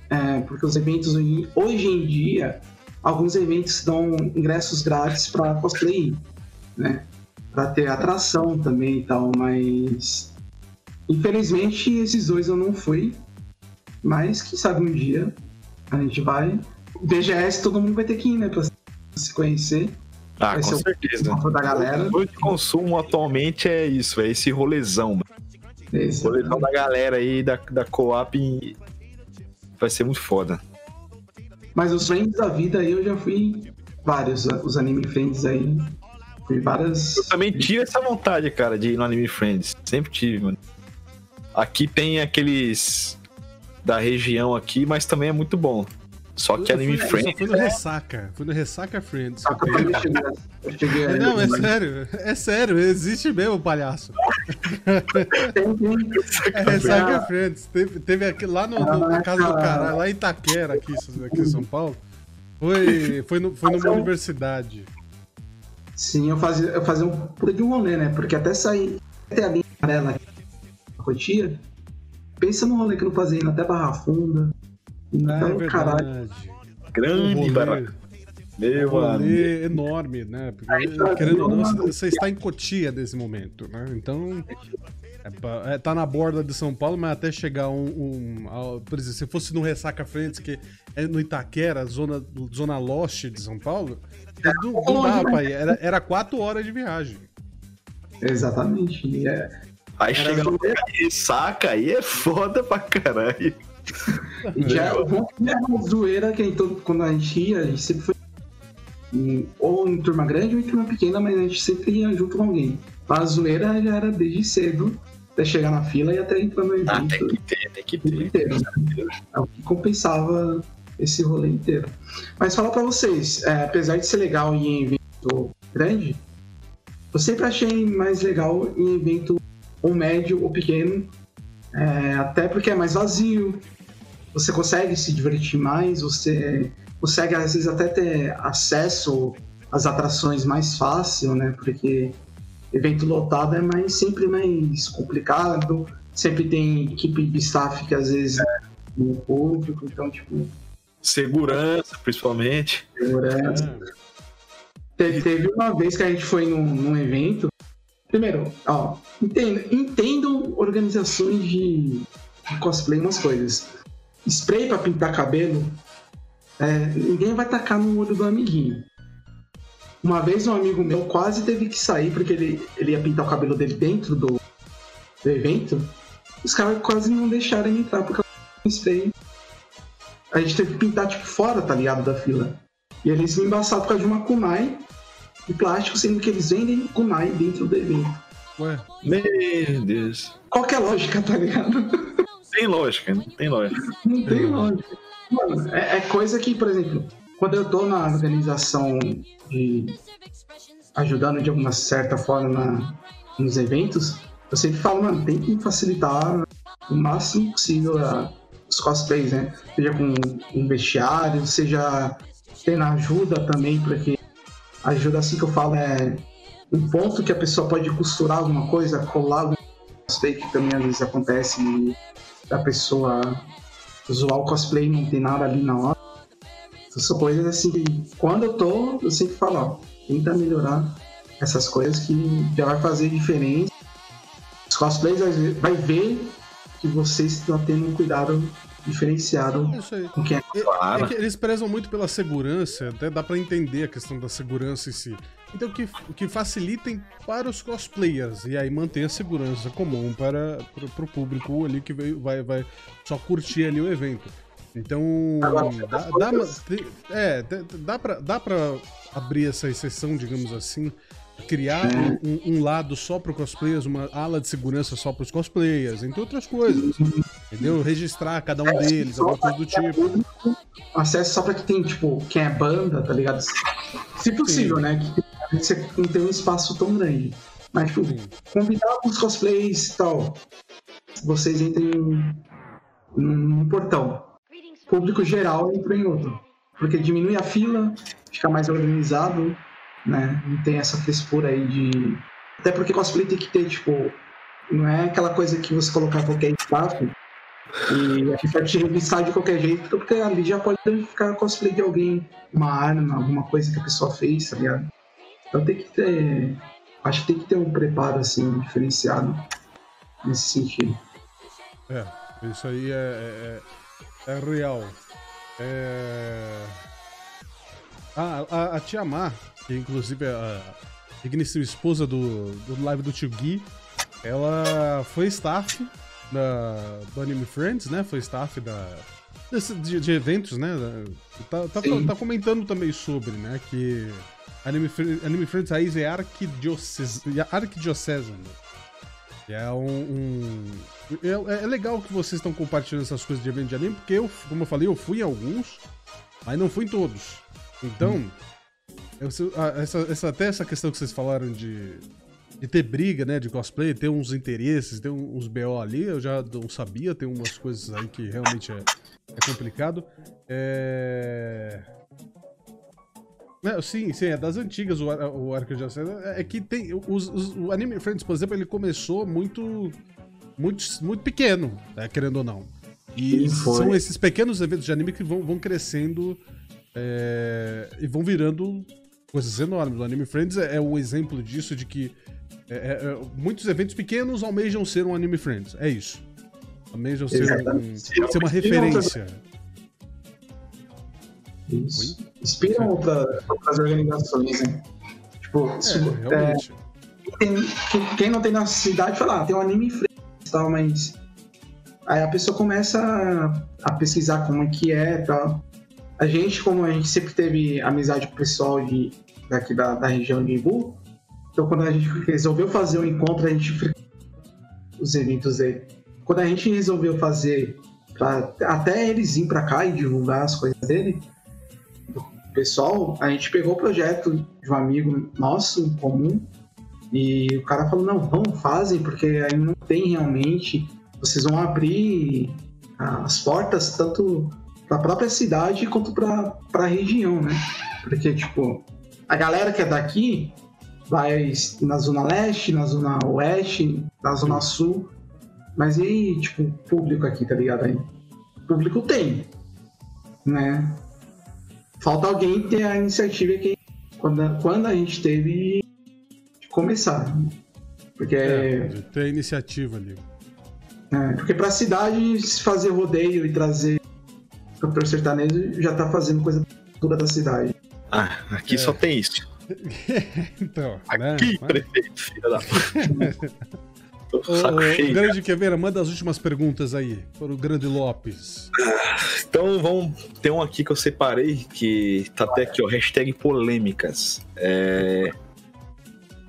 é, porque os eventos hoje em dia, alguns eventos dão ingressos grátis para cosplay, né? Para ter atração também e tal, mas infelizmente esses dois eu não fui. Mas quem sabe um dia a gente vai. BGS todo mundo vai ter que ir, né? Pra se conhecer. Ah, Vai com o- certeza. encontro da galera. O de consumo atualmente é isso, é esse rolezão. Esse- Rolezão da galera aí da, da Co-op e vai ser muito foda. Mas os friends da vida aí eu já fui vários, os anime friends aí. Fui várias. Eu também tive essa vontade, cara, de ir no Anime Friends. Sempre tive, mano. Aqui tem aqueles da região aqui, mas também é muito bom. Só que Eu Anime fui- Friends fui no Ressaca. Fui no Ressaca Friends. Que eu cheguei, eu Não, é sério. É sério, existe mesmo, palhaço. É Ressaca Friends. Teve, teve aqui lá no, no- na casa do Ah, caralho, lá em Itaquera, aqui, aqui em São Paulo. Foi, foi, no, foi numa eu- universidade. Sim, eu fazia, eu fazia um pulo de um rolê, né? Porque até sair, até a linha amarela aqui na Cotia, pensa no rolê que eu não fazia indo até Barra Funda. Então, é caralho. verdade. grande, Um para rolê, Meu um amigo. enorme, né? Porque, Aí, tá, querendo ou não, você- você está em Cotia nesse momento, né? Então, é pra- é, tá na borda de São Paulo, mas até chegar um... um- ao- por exemplo, se fosse no Ressaca Friends, que é no Itaquera, zona, zona Lost de São Paulo, não, não pra ir. Era, era quatro horas de viagem. Exatamente. É, Aí chega no e saca, aí é foda pra caralho. Já é uma zoeira que todo- quando a gente ia, a gente sempre foi em- ou em turma grande ou em turma pequena, mas a gente sempre ia junto com alguém. A zoeira já era desde cedo, até chegar na fila e até entrar no Ah, tem evento que ter, tem que ter. inteiro. né? É o que compensava esse rolê inteiro. Mas falar pra vocês, é, apesar de ser legal ir em evento grande, eu sempre achei mais legal em evento ou médio ou pequeno, é, até porque é mais vazio, você consegue se divertir mais, você consegue às vezes até ter acesso às atrações mais fácil, né? Porque evento lotado é mais sempre mais complicado, sempre tem equipe de staff que às vezes é no público, então tipo Segurança, principalmente. segurança. É. Te- Teve uma vez que a gente foi num, num evento. Primeiro, ó, entendam, entendam organizações de, de cosplay umas coisas. Spray pra pintar cabelo, é, ninguém vai tacar no olho do amiguinho. Uma vez um amigo meu quase teve que sair porque ele, ele ia pintar o cabelo dele dentro do, do evento. Os caras quase não deixaram ele entrar porque o spray. A gente teve que pintar tipo fora, tá ligado? Da fila. E eles me embaçaram por causa de uma kunai de plástico, sendo que eles vendem kunai dentro do evento. Ué, Meu Deus. Qual que é a lógica, tá ligado? Tem lógica, não tem lógica. Não tem lógica. Mano, é, é coisa que, por exemplo, quando eu tô na organização de ajudando de alguma certa forma na- nos eventos, eu sempre falo, mano, tem que facilitar o máximo possível a- os cosplays, né? Seja com um vestiário, seja tendo ajuda também, porque ajuda assim que eu falo é um ponto que a pessoa pode costurar alguma coisa, colar algum cosplay, que também às vezes acontece da pessoa zoar o cosplay não tem nada ali na hora. São coisas assim que quando eu tô, eu sempre falo, ó, tenta melhorar essas coisas que já vai fazer diferença. Os cosplays vai ver que vocês estão tendo um cuidado diferenciado Isso aí. com quem é É, Claro. é que eles prezam muito pela segurança, até dá pra entender a questão da segurança em si. Então que, que facilitem para os cosplayers e aí mantém a segurança comum para, para, para o público ali que veio, vai, vai só curtir ali o evento. Então, dá, dá, é, dá- pra, dá pra abrir essa exceção, digamos assim, criar um, um lado só para cosplayers, uma ala de segurança só para os cosplayers, entre outras coisas. Entendeu? Registrar cada um deles, alguma coisa do tipo. acesso só pra quem tem, tipo, quem é banda, tá ligado? Se possível, né? Que você não tem um espaço tão grande. Mas, tipo, Sim. convidar os cosplays e tal. Vocês entrem num, num portão. Público geral entra em outro. Porque diminui a fila, fica mais organizado, né? Não tem essa frescura aí de. Até porque cosplay tem que ter, tipo. Não é aquela coisa que você colocar qualquer staff e a gente pode te revistar de qualquer jeito, porque ali já pode ficar cosplay de alguém, uma arma, alguma coisa que a pessoa fez, tá ligado? Então tem que ter. Acho que tem que ter um preparo assim, diferenciado nesse sentido. É, isso aí é, é, é real. É... Ah, a, a Tia Má, que inclusive é a digníssima esposa do, do live do Tio Gui, ela foi staff da, do Anime Friends, né? Foi staff da, desse- de, de eventos, né? Tá, tá, tá comentando também sobre, né? Que Anime, Anime Friends raiz é arquidiocese, arquidiocesana. Que é um. um- é, é legal que vocês estão compartilhando essas coisas de evento de anime, porque eu, como eu falei, eu fui em alguns, mas não fui em todos. Então, eu sei- ah, essa, essa- até essa questão que vocês falaram de, de ter briga, né? De cosplay, ter uns interesses, ter uns BO ali, eu já não sabia, tem umas coisas aí que realmente é, é complicado. É. É, sim, sim, é das antigas o, o Arco de Acesso. É é que tem. Os, os- o Anime Friends, por exemplo, ele começou muito. Muito, muito pequeno, né, querendo ou não. E são esses pequenos eventos de anime que vão, vão crescendo é, e vão virando coisas enormes. O Anime Friends é, é um exemplo disso, de que é, é, é, muitos eventos pequenos almejam ser um Anime Friends. É isso. Almejam ser, um, ser uma referência. Isso. Inspiram outra- outras organizações, né? Tipo, É, é, realmente. tem- quem- não tem na cidade fala, ah, tem um anime em frente e tal, mas aí a pessoa começa a, a pesquisar como é que é e tal. A gente, como a gente sempre teve amizade com o pessoal de, daqui da, da região de Imbu, então quando a gente resolveu fazer o encontro, a gente os eventos dele. Quando a gente resolveu fazer pra, até eles virem pra cá e divulgar as coisas dele, pessoal, a gente pegou o projeto de um amigo nosso comum e o cara falou, não, vamos, fazem, porque aí não tem realmente. Vocês vão abrir as portas tanto para a própria cidade quanto para a região, né? Porque, tipo, a galera que é daqui vai na Zona Leste, na Zona Oeste, na Zona Sul. Mas e, tipo, público aqui, tá ligado? Aí, público tem, né? Falta alguém ter a iniciativa que quando, quando a gente teve de começar. Porque, É, de ter iniciativa ali. é, porque pra cidade se fazer rodeio e trazer cantor sertanejo já tá fazendo coisa da cultura da cidade. Ah, aqui É. só tem isso. Então, né? Aqui, Mas- prefeito, filha da puta. Tô com Ô, o saco cheio. grande Queveira, manda as últimas perguntas aí para o Grande Lopes. Então vamos. Tem um aqui que eu separei que tá até aqui, ó. Hashtag polêmicas. É,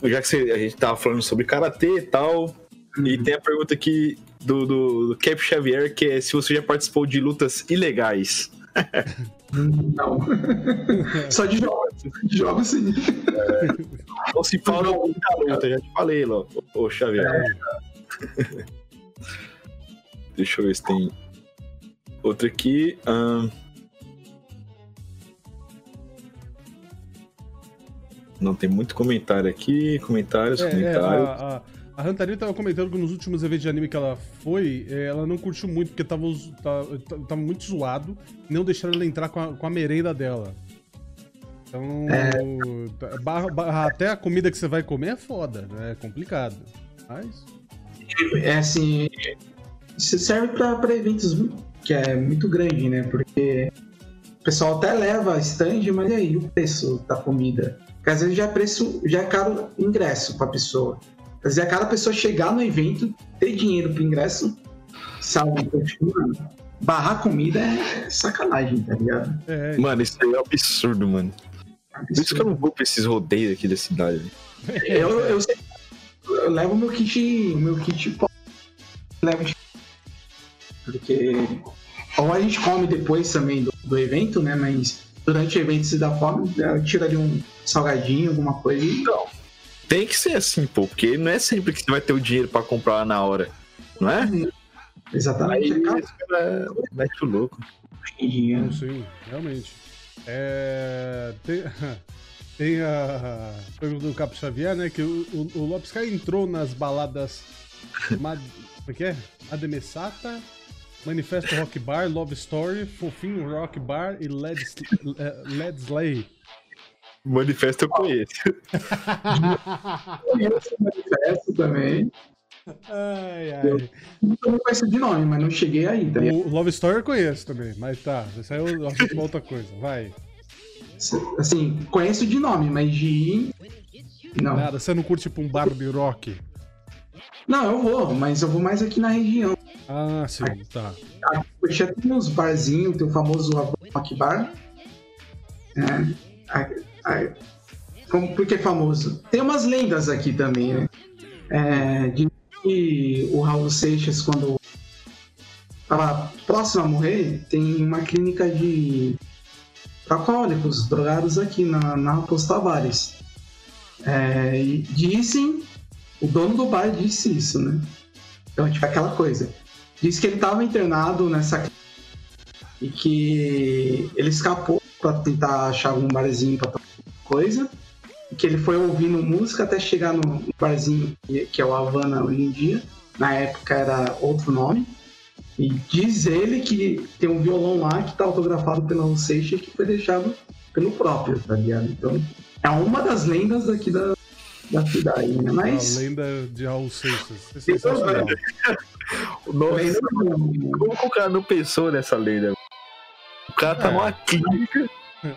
Já que você- a gente tava falando sobre karatê e tal. E tem a pergunta aqui do, do, do Cap Xavier, que é se você já participou de lutas ilegais. Não. Só de jogos. De jogos sim. Ou se fala muita luta, já te falei, ó, ô Xavier. Deixa eu ver se tem outra aqui. ahn. Não tem muito comentário aqui. Comentários, É, é, comentários. a, a, a Rantarina tava comentando que nos últimos eventos de anime que ela foi, é, ela não curtiu muito, porque tava, tá- tava muito zoado e não deixaram ela entrar com a, com a merenda dela. Então, tá- barra- barra- até a comida que você vai comer é foda, né? É complicado. Mas. É assim, isso serve pra pra eventos que é muito grande, né? Porque o pessoal até leva stand, mas e aí o preço da comida? Porque às vezes já é preço, já é caro ingresso pra pessoa. Às vezes é caro a pessoa chegar no evento, ter dinheiro pro ingresso, sabe? Então, tipo, mano, barrar comida é sacanagem, tá ligado? É, Mano, isso aí é absurdo, mano. Por isso que eu não vou pra esses rodeios aqui da cidade. Eu, eu, sempre- eu levo meu kit, o meu kit pó- levo de- porque ou a gente come depois também do, do evento, né? Mas durante o evento se dá fome, eu tiro ali um salgadinho, alguma coisa e Tem que ser assim, pô, porque não é sempre que você vai ter o dinheiro pra comprar lá na hora. Não é? exatamente Aí é cara mete o louco. Não, sim, realmente. É, tem, tem a pergunta do Capo Xavier, né? Que o, o, o Lopes Kai entrou nas baladas. Mad, como é que é? Ademessata, Manifesto Rock Bar, Love Story, Fofinho Rock Bar e Led, Led Slay. Manifesto eu conheço. Conheço o manifesto também. Ai, ai. Eu não conheço de nome, mas não cheguei aí, tá? O Love Story eu conheço também, mas tá. Isso aí eu acho uma outra coisa. Vai. Assim, conheço de nome, mas de ir. Não. Nada, você não curte tipo um Barbie Rock? Não, eu vou, mas eu vou mais aqui na região. Ah, sim, tá. Aqui já tem uns barzinhos, tem o famoso Rock Bar. É, a- a- como, por que famoso? Tem umas lendas aqui também, né? É, de que o Raul Seixas, quando estava próximo a morrer, tem uma clínica de alcoólicos, drogados aqui na, na Raposo Tavares. É, e dizem, o dono do bar disse isso, né? Então, tipo, aquela coisa. Diz que ele estava internado nessa clínica e que ele escapou para tentar achar algum barzinho para coisa. Que ele foi ouvindo música até chegar no barzinho que é o Havana hoje em dia. Na época era outro nome. E diz ele que tem um violão lá que tá autografado pela Raul Seixas que foi deixado pelo próprio, tá ligado? Então, é uma das lendas daqui da, da cidade, né? A Mas. lenda de Raul Seixas. É sensacional. Nossa, não- como que o cara não pensou nessa lenda? O cara tá É. numa clínica,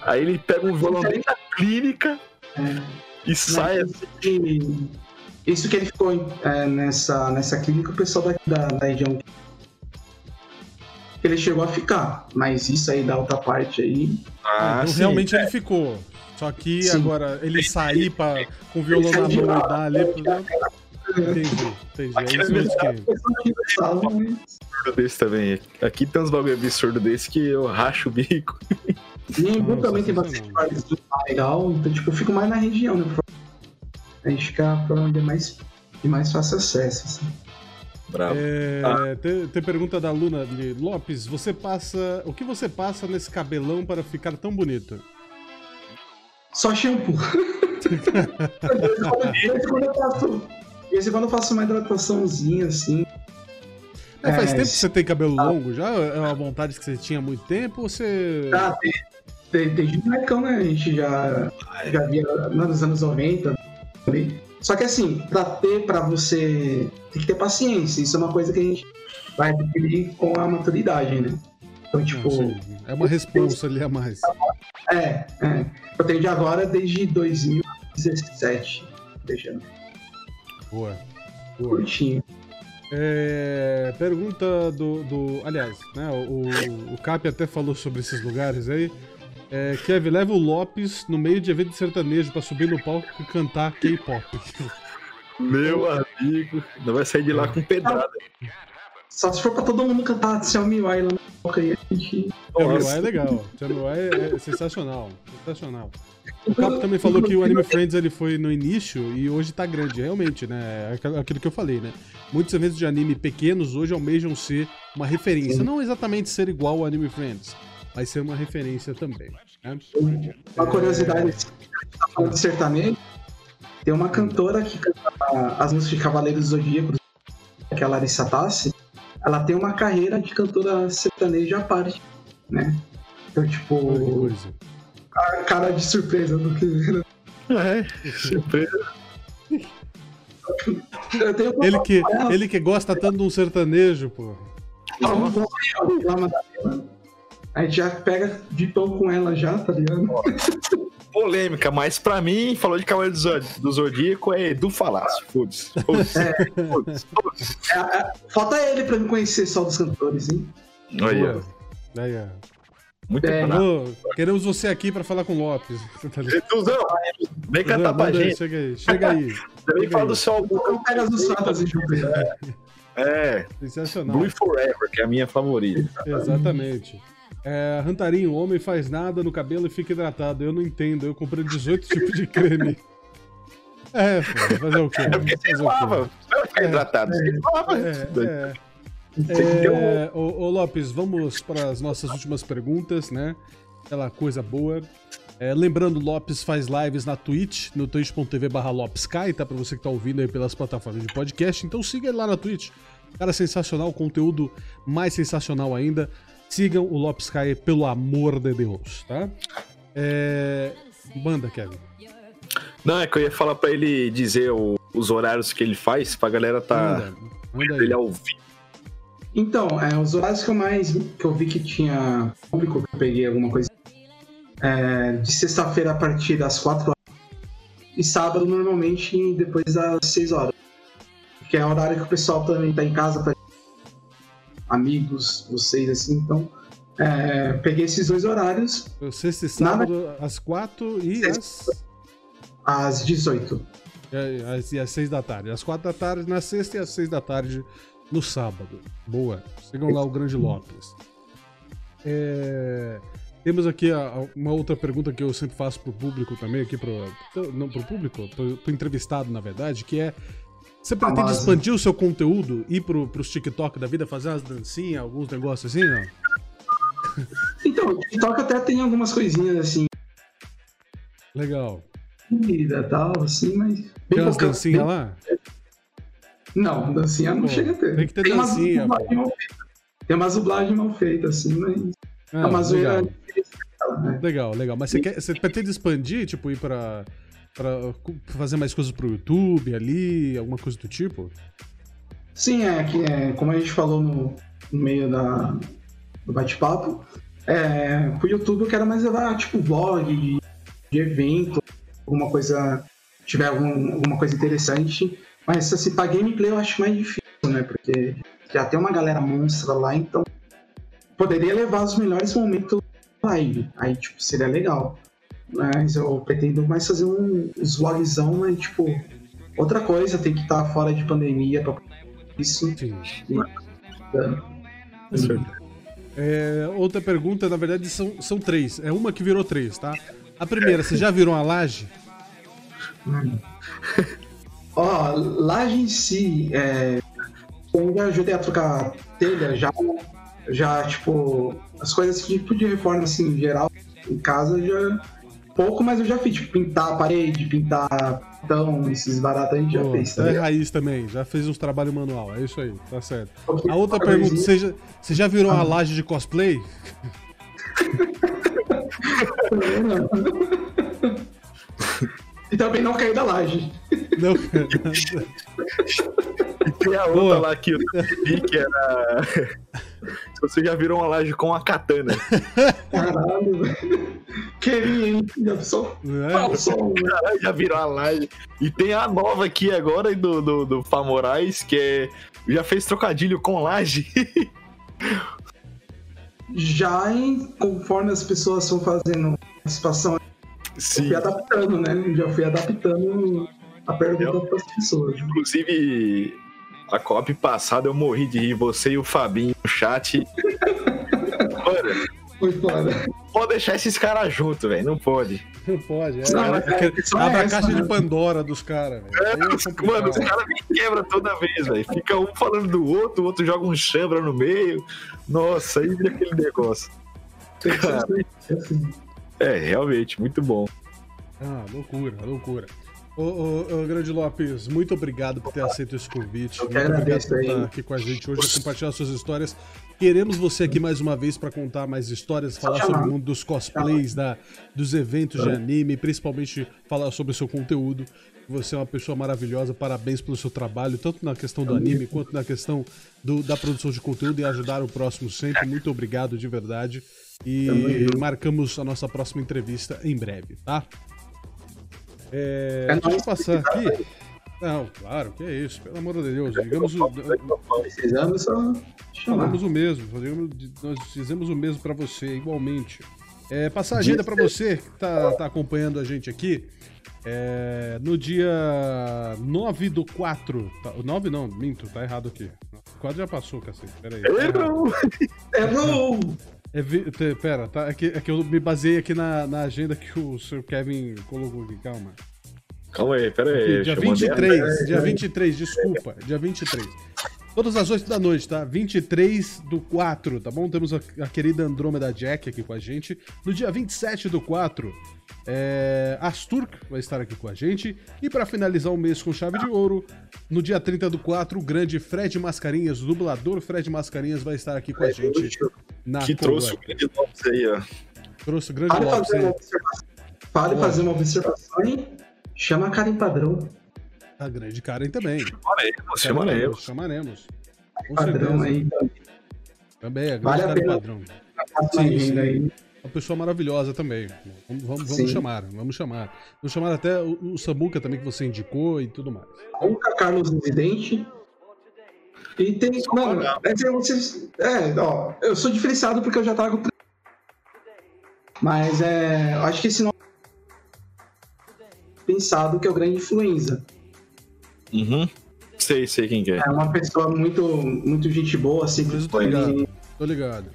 aí ele pega um violão dentro da clínica É. e sai assim. Isso que ele ficou é, nessa, nessa clínica, o pessoal daqui da, da região. Ele chegou a ficar, mas isso aí da outra parte aí. Ah, então sim. realmente ele ficou. Só que Sim. agora ele sair pra, com o violão na mão e dar ali. Entendi, entendi. É Aqui isso na mesmo que. Da desse também. Aqui tem uns bagulho absurdo desse que eu racho o bico. E Nossa, também tem bastante barzinho legal, então tipo, eu fico mais na região, né? A gente fica pra onde é mais, de mais fácil acesso. Assim. Bravo. É, tem, tem pergunta da Luna de Lopes. Você passa. O que você passa nesse cabelão para ficar tão bonito? Só shampoo. De vez quando eu faço. De vez em quando eu faço uma hidrataçãozinha assim. É, faz É, tempo que você tem cabelo longo já? É uma vontade que você tinha há muito tempo ou você. Ah, desde, desde, molecão, né? A gente já, já via nos anos 90. ali. Só que assim, pra ter, pra você. Tem que ter paciência. Isso é uma coisa que a gente vai adquirir com a maturidade, né? Então, tipo. Não, é uma responsa ali a mais. É, é. Eu tenho de agora desde 2017. Deixando Boa. Boa. curtinho. É, pergunta do, do. Aliás, né, o, o Cap até falou sobre esses lugares aí. É, Kevin, leva o Lopes no meio de evento sertanejo pra subir no palco e cantar K-pop. Meu amigo, não vai sair de lá com pedrada. Só se for pra todo mundo cantar Xiaomi Wai lá no palco aí, a gente. Tchau é legal. Tchau é, é sensacional. Sensacional. O Capo também falou que o Anime Friends ele foi no início e hoje tá grande, realmente, né? É aqu- aquilo que eu falei, né? Muitos eventos de anime pequenos hoje almejam ser uma referência. Não exatamente ser igual ao Anime Friends, mas ser uma referência também. Né? Uma curiosidade, tá falando de sertanejo, tem uma cantora que canta as músicas de Cavaleiros do Zodíaco, que é a Larissa Tassi, ela tem uma carreira de cantora sertaneja à parte, né? Então, tipo, coisa. cara de surpresa do que. É, surpresa. Eu tenho Ele que, ele que gosta tanto de um sertanejo, pô. Vamos vamos lá, Madalena. A gente já pega de tom com ela já, tá ligado? Polêmica, mas pra mim, falou de Cavaleiro do Zod- do Zodíaco, é Edu Falácio. Foda-se. Foda-se. É, é, falta ele pra me conhecer só dos cantores, hein? Aí, ó. Boa. Aí, ó. Muito É. queremos você aqui pra falar com o Lopes. Tá? Eduzão, vem cantar pra gente. Chega aí, chega aí. Também fala aí. do seu álbum. Eu pego as Fantasy Júpiter. É, Sensacional. Blue Forever, que é a minha favorita. Exatamente. É, Rantarinho, o homem faz nada no cabelo e fica hidratado. Eu não entendo, eu comprei 18 tipos de creme. É, pô, fazer o quê? É porque você lava. Ficar hidratado. Você lava. É, é. É, ô, ô, Lopes, vamos para as nossas últimas perguntas, né? Aquela coisa boa. É, lembrando, Lopes faz lives na Twitch, no twitch.tv barra LopesCai, tá? Pra você que tá ouvindo aí pelas plataformas de podcast. Então siga ele lá na Twitch. Cara sensacional, conteúdo mais sensacional ainda. Sigam o Lopes Kai, pelo amor de Deus, tá? É... Manda, Kevin. Não, é que eu ia falar pra ele dizer o- os horários que ele faz, pra galera tá. Manda, manda Ele aí. ao vivo. Então, é, os horários que eu mais que eu vi que tinha público, que eu peguei alguma coisa. É, de sexta-feira a partir das 4 horas. E sábado, normalmente, depois das 6 horas. Que é o horário que o pessoal também tá em casa pra amigos, vocês, assim. Então, é, peguei esses dois horários Sexta e sábado, às quatro e às, às 18. é, e às seis da tarde. Às quatro da tarde na sexta e às seis da tarde no sábado. Boa. Sigam lá o Grande Lopes. É, Temos aqui uma outra pergunta que eu sempre faço pro público também, aqui pro. Não pro público, pro, pro entrevistado, na verdade, que é. Você pretende expandir o seu conteúdo, ir pro, pros TikTok da vida, fazer umas dancinhas, alguns negócios assim, não? Então, o TikTok até tem algumas coisinhas assim, Legal. comida tal, assim, mas. Tem umas dancinhas bem- lá? Não, dancinha não Pô, chega a ter. tem que ter umas dancinha, mal feita. Tem umas dublagens mal feitas, assim, mas é Ah, uma zoeira. legal. né? Legal, legal. Mas você, quer, você pretende expandir, tipo, ir pra, cu- fazer mais coisas pro YouTube ali, alguma coisa do tipo? Sim, é que é, como a gente falou no, no meio da, do bate-papo, é, pro YouTube eu quero mais levar, tipo, vlog de, de evento, alguma coisa, tiver algum- alguma coisa interessante. Mas, assim, pra gameplay eu acho mais difícil, né? Porque já tem uma galera monstra lá, então poderia levar os melhores momentos live. Aí, tipo, seria legal. Mas eu pretendo mais fazer um, uns vlogzão, mas, tipo, outra coisa, tem que estar fora de pandemia pra isso. Sim. É, outra pergunta, na verdade, são, são três. É uma que virou três, tá? A primeira, você já virou uma laje? Ó, laje em si, é, eu já ajudei a trocar telha, já, já, tipo, as coisas tipo de reforma, assim, em geral, em casa, já, pouco, mas eu já fiz, tipo, pintar a parede, pintar então, esses baratos a gente já Pô, fez, tá é raiz também, já fez uns trabalhos manual, é isso aí, tá certo. A outra pergunta, você já, você já virou uma laje de cosplay? E também não cair da laje. Não, E tem a outra Boa. lá que eu vi que era. Se você já virou uma laje com a katana. Caralho, velho. Queria, hein? Já só né? falsou? Caralho, já virou a laje. E tem a nova aqui agora do, do, do Fá Moraes, que é. Já fez trocadilho com laje. Já em, conforme as pessoas estão fazendo participação, eu Sim. fui adaptando, né? Já fui adaptando a pergunta para as pessoas. Inclusive, a copy passada eu morri de rir. Você e o Fabinho no chat. Mano, Foi foda. pode deixar esses caras juntos, velho. Não pode. Não pode, é. Não, é, mas é, é, abre a essa, caixa né? de Pandora dos caras, velho. É, mano, os caras me quebram toda vez, velho. Fica um falando do outro, o outro joga um chambra no meio. Nossa, aí vira aquele negócio. Tem que ser assim. É, realmente, muito bom. Ah, loucura, loucura. Ô, ô, ô, Grande Lopes, muito obrigado por ter aceito esse convite. Eu que muito agradeço por estar aqui com a gente hoje, compartilhar suas histórias. Queremos você aqui mais uma vez para contar mais histórias, falar sobre o mundo dos cosplays, da, dos eventos de anime, principalmente falar sobre o seu conteúdo. Você é uma pessoa maravilhosa, parabéns pelo seu trabalho, tanto na questão do anime quanto na questão do- da produção de conteúdo e ajudar o próximo sempre. Muito obrigado de verdade. E junto. marcamos a nossa próxima entrevista em breve, tá? É, É deixa eu passar aqui. Não, claro, que é isso, pelo amor de Deus. Digamos o, é falamos o mesmo, nós fizemos o mesmo pra você, igualmente. É, passar a agenda pra você que tá, tá acompanhando a gente aqui. É, no dia 9 do 4. Tá, 9 não, minto, tá errado aqui. O 4 já passou, cacete. Pera aí. tá. Errou. Errou! É, te- pera, tá, é, que, é que eu me baseei aqui na, na agenda que o Sr. Kevin colocou aqui, calma. Calma aí, pera aí. Dia eu mandar- 23, dia 23, desculpa, dia 23. Todas as 8 da noite, tá? 23 do 4, tá bom? Temos a, a querida Andrômeda Jack aqui com a gente. No dia 27 do 4, é, Asturk vai estar aqui com a gente. E para finalizar o mês com chave de ouro, no dia 30 do 4, o grande Fred Mascarinhas, o dublador Fred Mascarinhas, vai estar aqui com a gente na Que trouxe o grande Lopes aí, ó. Trouxe o grande Lopes fazer uma aí. Fale fazer uma observação e chama a Karen Padrão. A grande Karen também. Chamaremos, chamaremos. Chamaremos. Com Padrão certeza. aí. então, Também, a grande Vale a Karen padrão. Sim, sim. aí. Uma pessoa maravilhosa também. Vamos, vamos, vamos chamar, vamos chamar. Vamos chamar até o, o Samuca também que você indicou e tudo mais. Nunca Carlos Residente. E tem. Mano, é, vocês, é, ó, eu sou diferenciado porque eu já trago. Mas é. eu Acho que esse nome. Pensado que é o grande influenza. Uhum. Sei, sei quem que é. É uma pessoa muito, muito gente boa, sempre Mas tô ligado. ali, Tô ligado.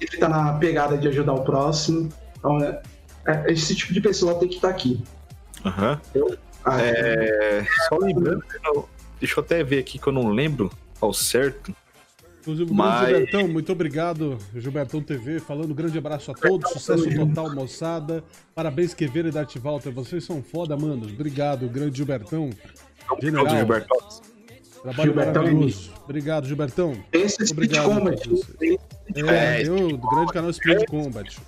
sempre tá na pegada de ajudar o próximo. Então, é, é, esse tipo de pessoa tem que estar aqui. Aham. Ah, É, só lembrando, que eu- deixa eu até ver aqui que eu não lembro ao certo. Inclusive, o Mas- grande Gilbertão, muito obrigado, Gilbertão TV, falando um grande abraço a todos, sucesso total, moçada. Parabéns, Quevedo e Darth Walter, vocês são foda, manos. Obrigado, grande Gilbertão. General. Gilberto Lopes. Trabalho Gilbertão maravilhoso. Obrigado, Gilbertão. Esse Speed Obrigado Combat. É, eu, do grande canal Split Combat.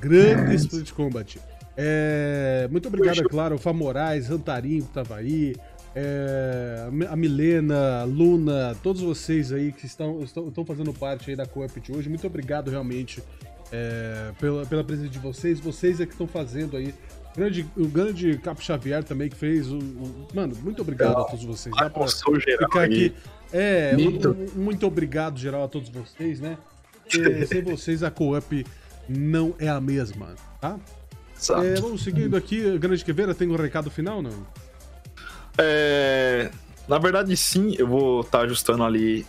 Grande Split Combat. É, muito obrigado, é claro, ao Fá Moraes, Rantarinho que tava aí, é, a Mi- a Milena, a Luna, todos vocês aí que estão, estão, estão fazendo parte aí da Coop de hoje. Muito obrigado realmente é, pela, pela presença de vocês. Vocês é que estão fazendo aí. Grande, o grande Capo Xavier também que fez. O, o- mano, muito obrigado a todos vocês. Dá pra- Almoçou geral ficar aqui. É, um- muito obrigado, geral, a todos vocês, né? Porque sem vocês a Co-Up não é a mesma, tá? Exato. É, vamos seguindo aqui. Grande Queveira, tem um recado final, não? É, na verdade, sim, eu vou estar ajustando ali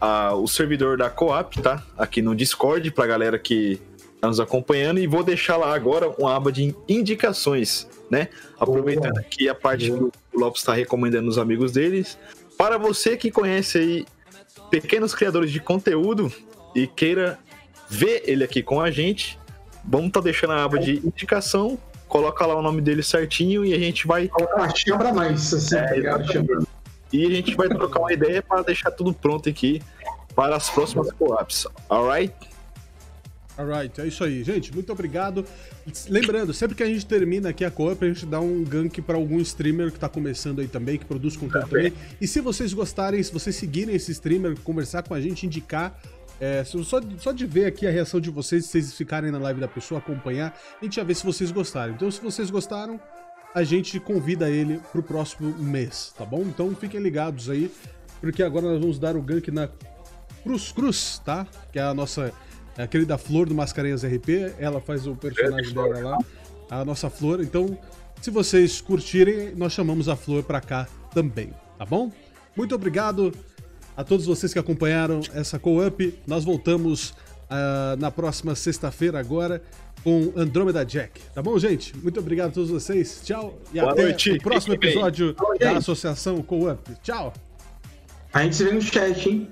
a- o servidor da Coap, tá? Aqui no Discord, pra galera que tá nos acompanhando, e vou deixar lá agora uma aba de indicações, né? Aproveitando aqui a parte que o Lopes está recomendando os amigos deles. Para você que conhece aí pequenos criadores de conteúdo e queira ver ele aqui com a gente, vamos estar deixando a aba de indicação. Coloca lá o nome dele certinho e a gente vai Ah, chama mais, assim, É, tá e a gente vai trocar uma ideia para deixar tudo pronto aqui para as próximas co-ops. Alright? Alright, é isso aí. Gente, muito obrigado. Lembrando, sempre que a gente termina aqui a Co-Op, a gente dá um gank pra algum streamer que tá começando aí também, que produz conteúdo também. E se vocês gostarem, se vocês seguirem esse streamer, conversar com a gente, indicar. é, só, só de ver aqui a reação de vocês, se vocês ficarem na live da pessoa, acompanhar, a gente já vê se vocês gostaram. Então, se vocês gostaram, a gente convida ele pro próximo mês, tá bom? Então fiquem ligados aí, porque agora nós vamos dar o gank na Cruz Cruz, tá? Que é a nossa a querida Flor do Mascarenhas RP. Ela faz o personagem dela lá, a nossa Flor. Então, se vocês curtirem, nós chamamos a Flor pra cá também, tá bom? Muito obrigado a todos vocês que acompanharam essa co-up. Nós voltamos ah, na próxima sexta-feira agora com Andromeda Jack. Tá bom, gente? Muito obrigado a todos vocês. Tchau e Boa até noite. o próximo episódio Tchau, da gente. Associação Co-up. Tchau! A gente se vê no chat, hein?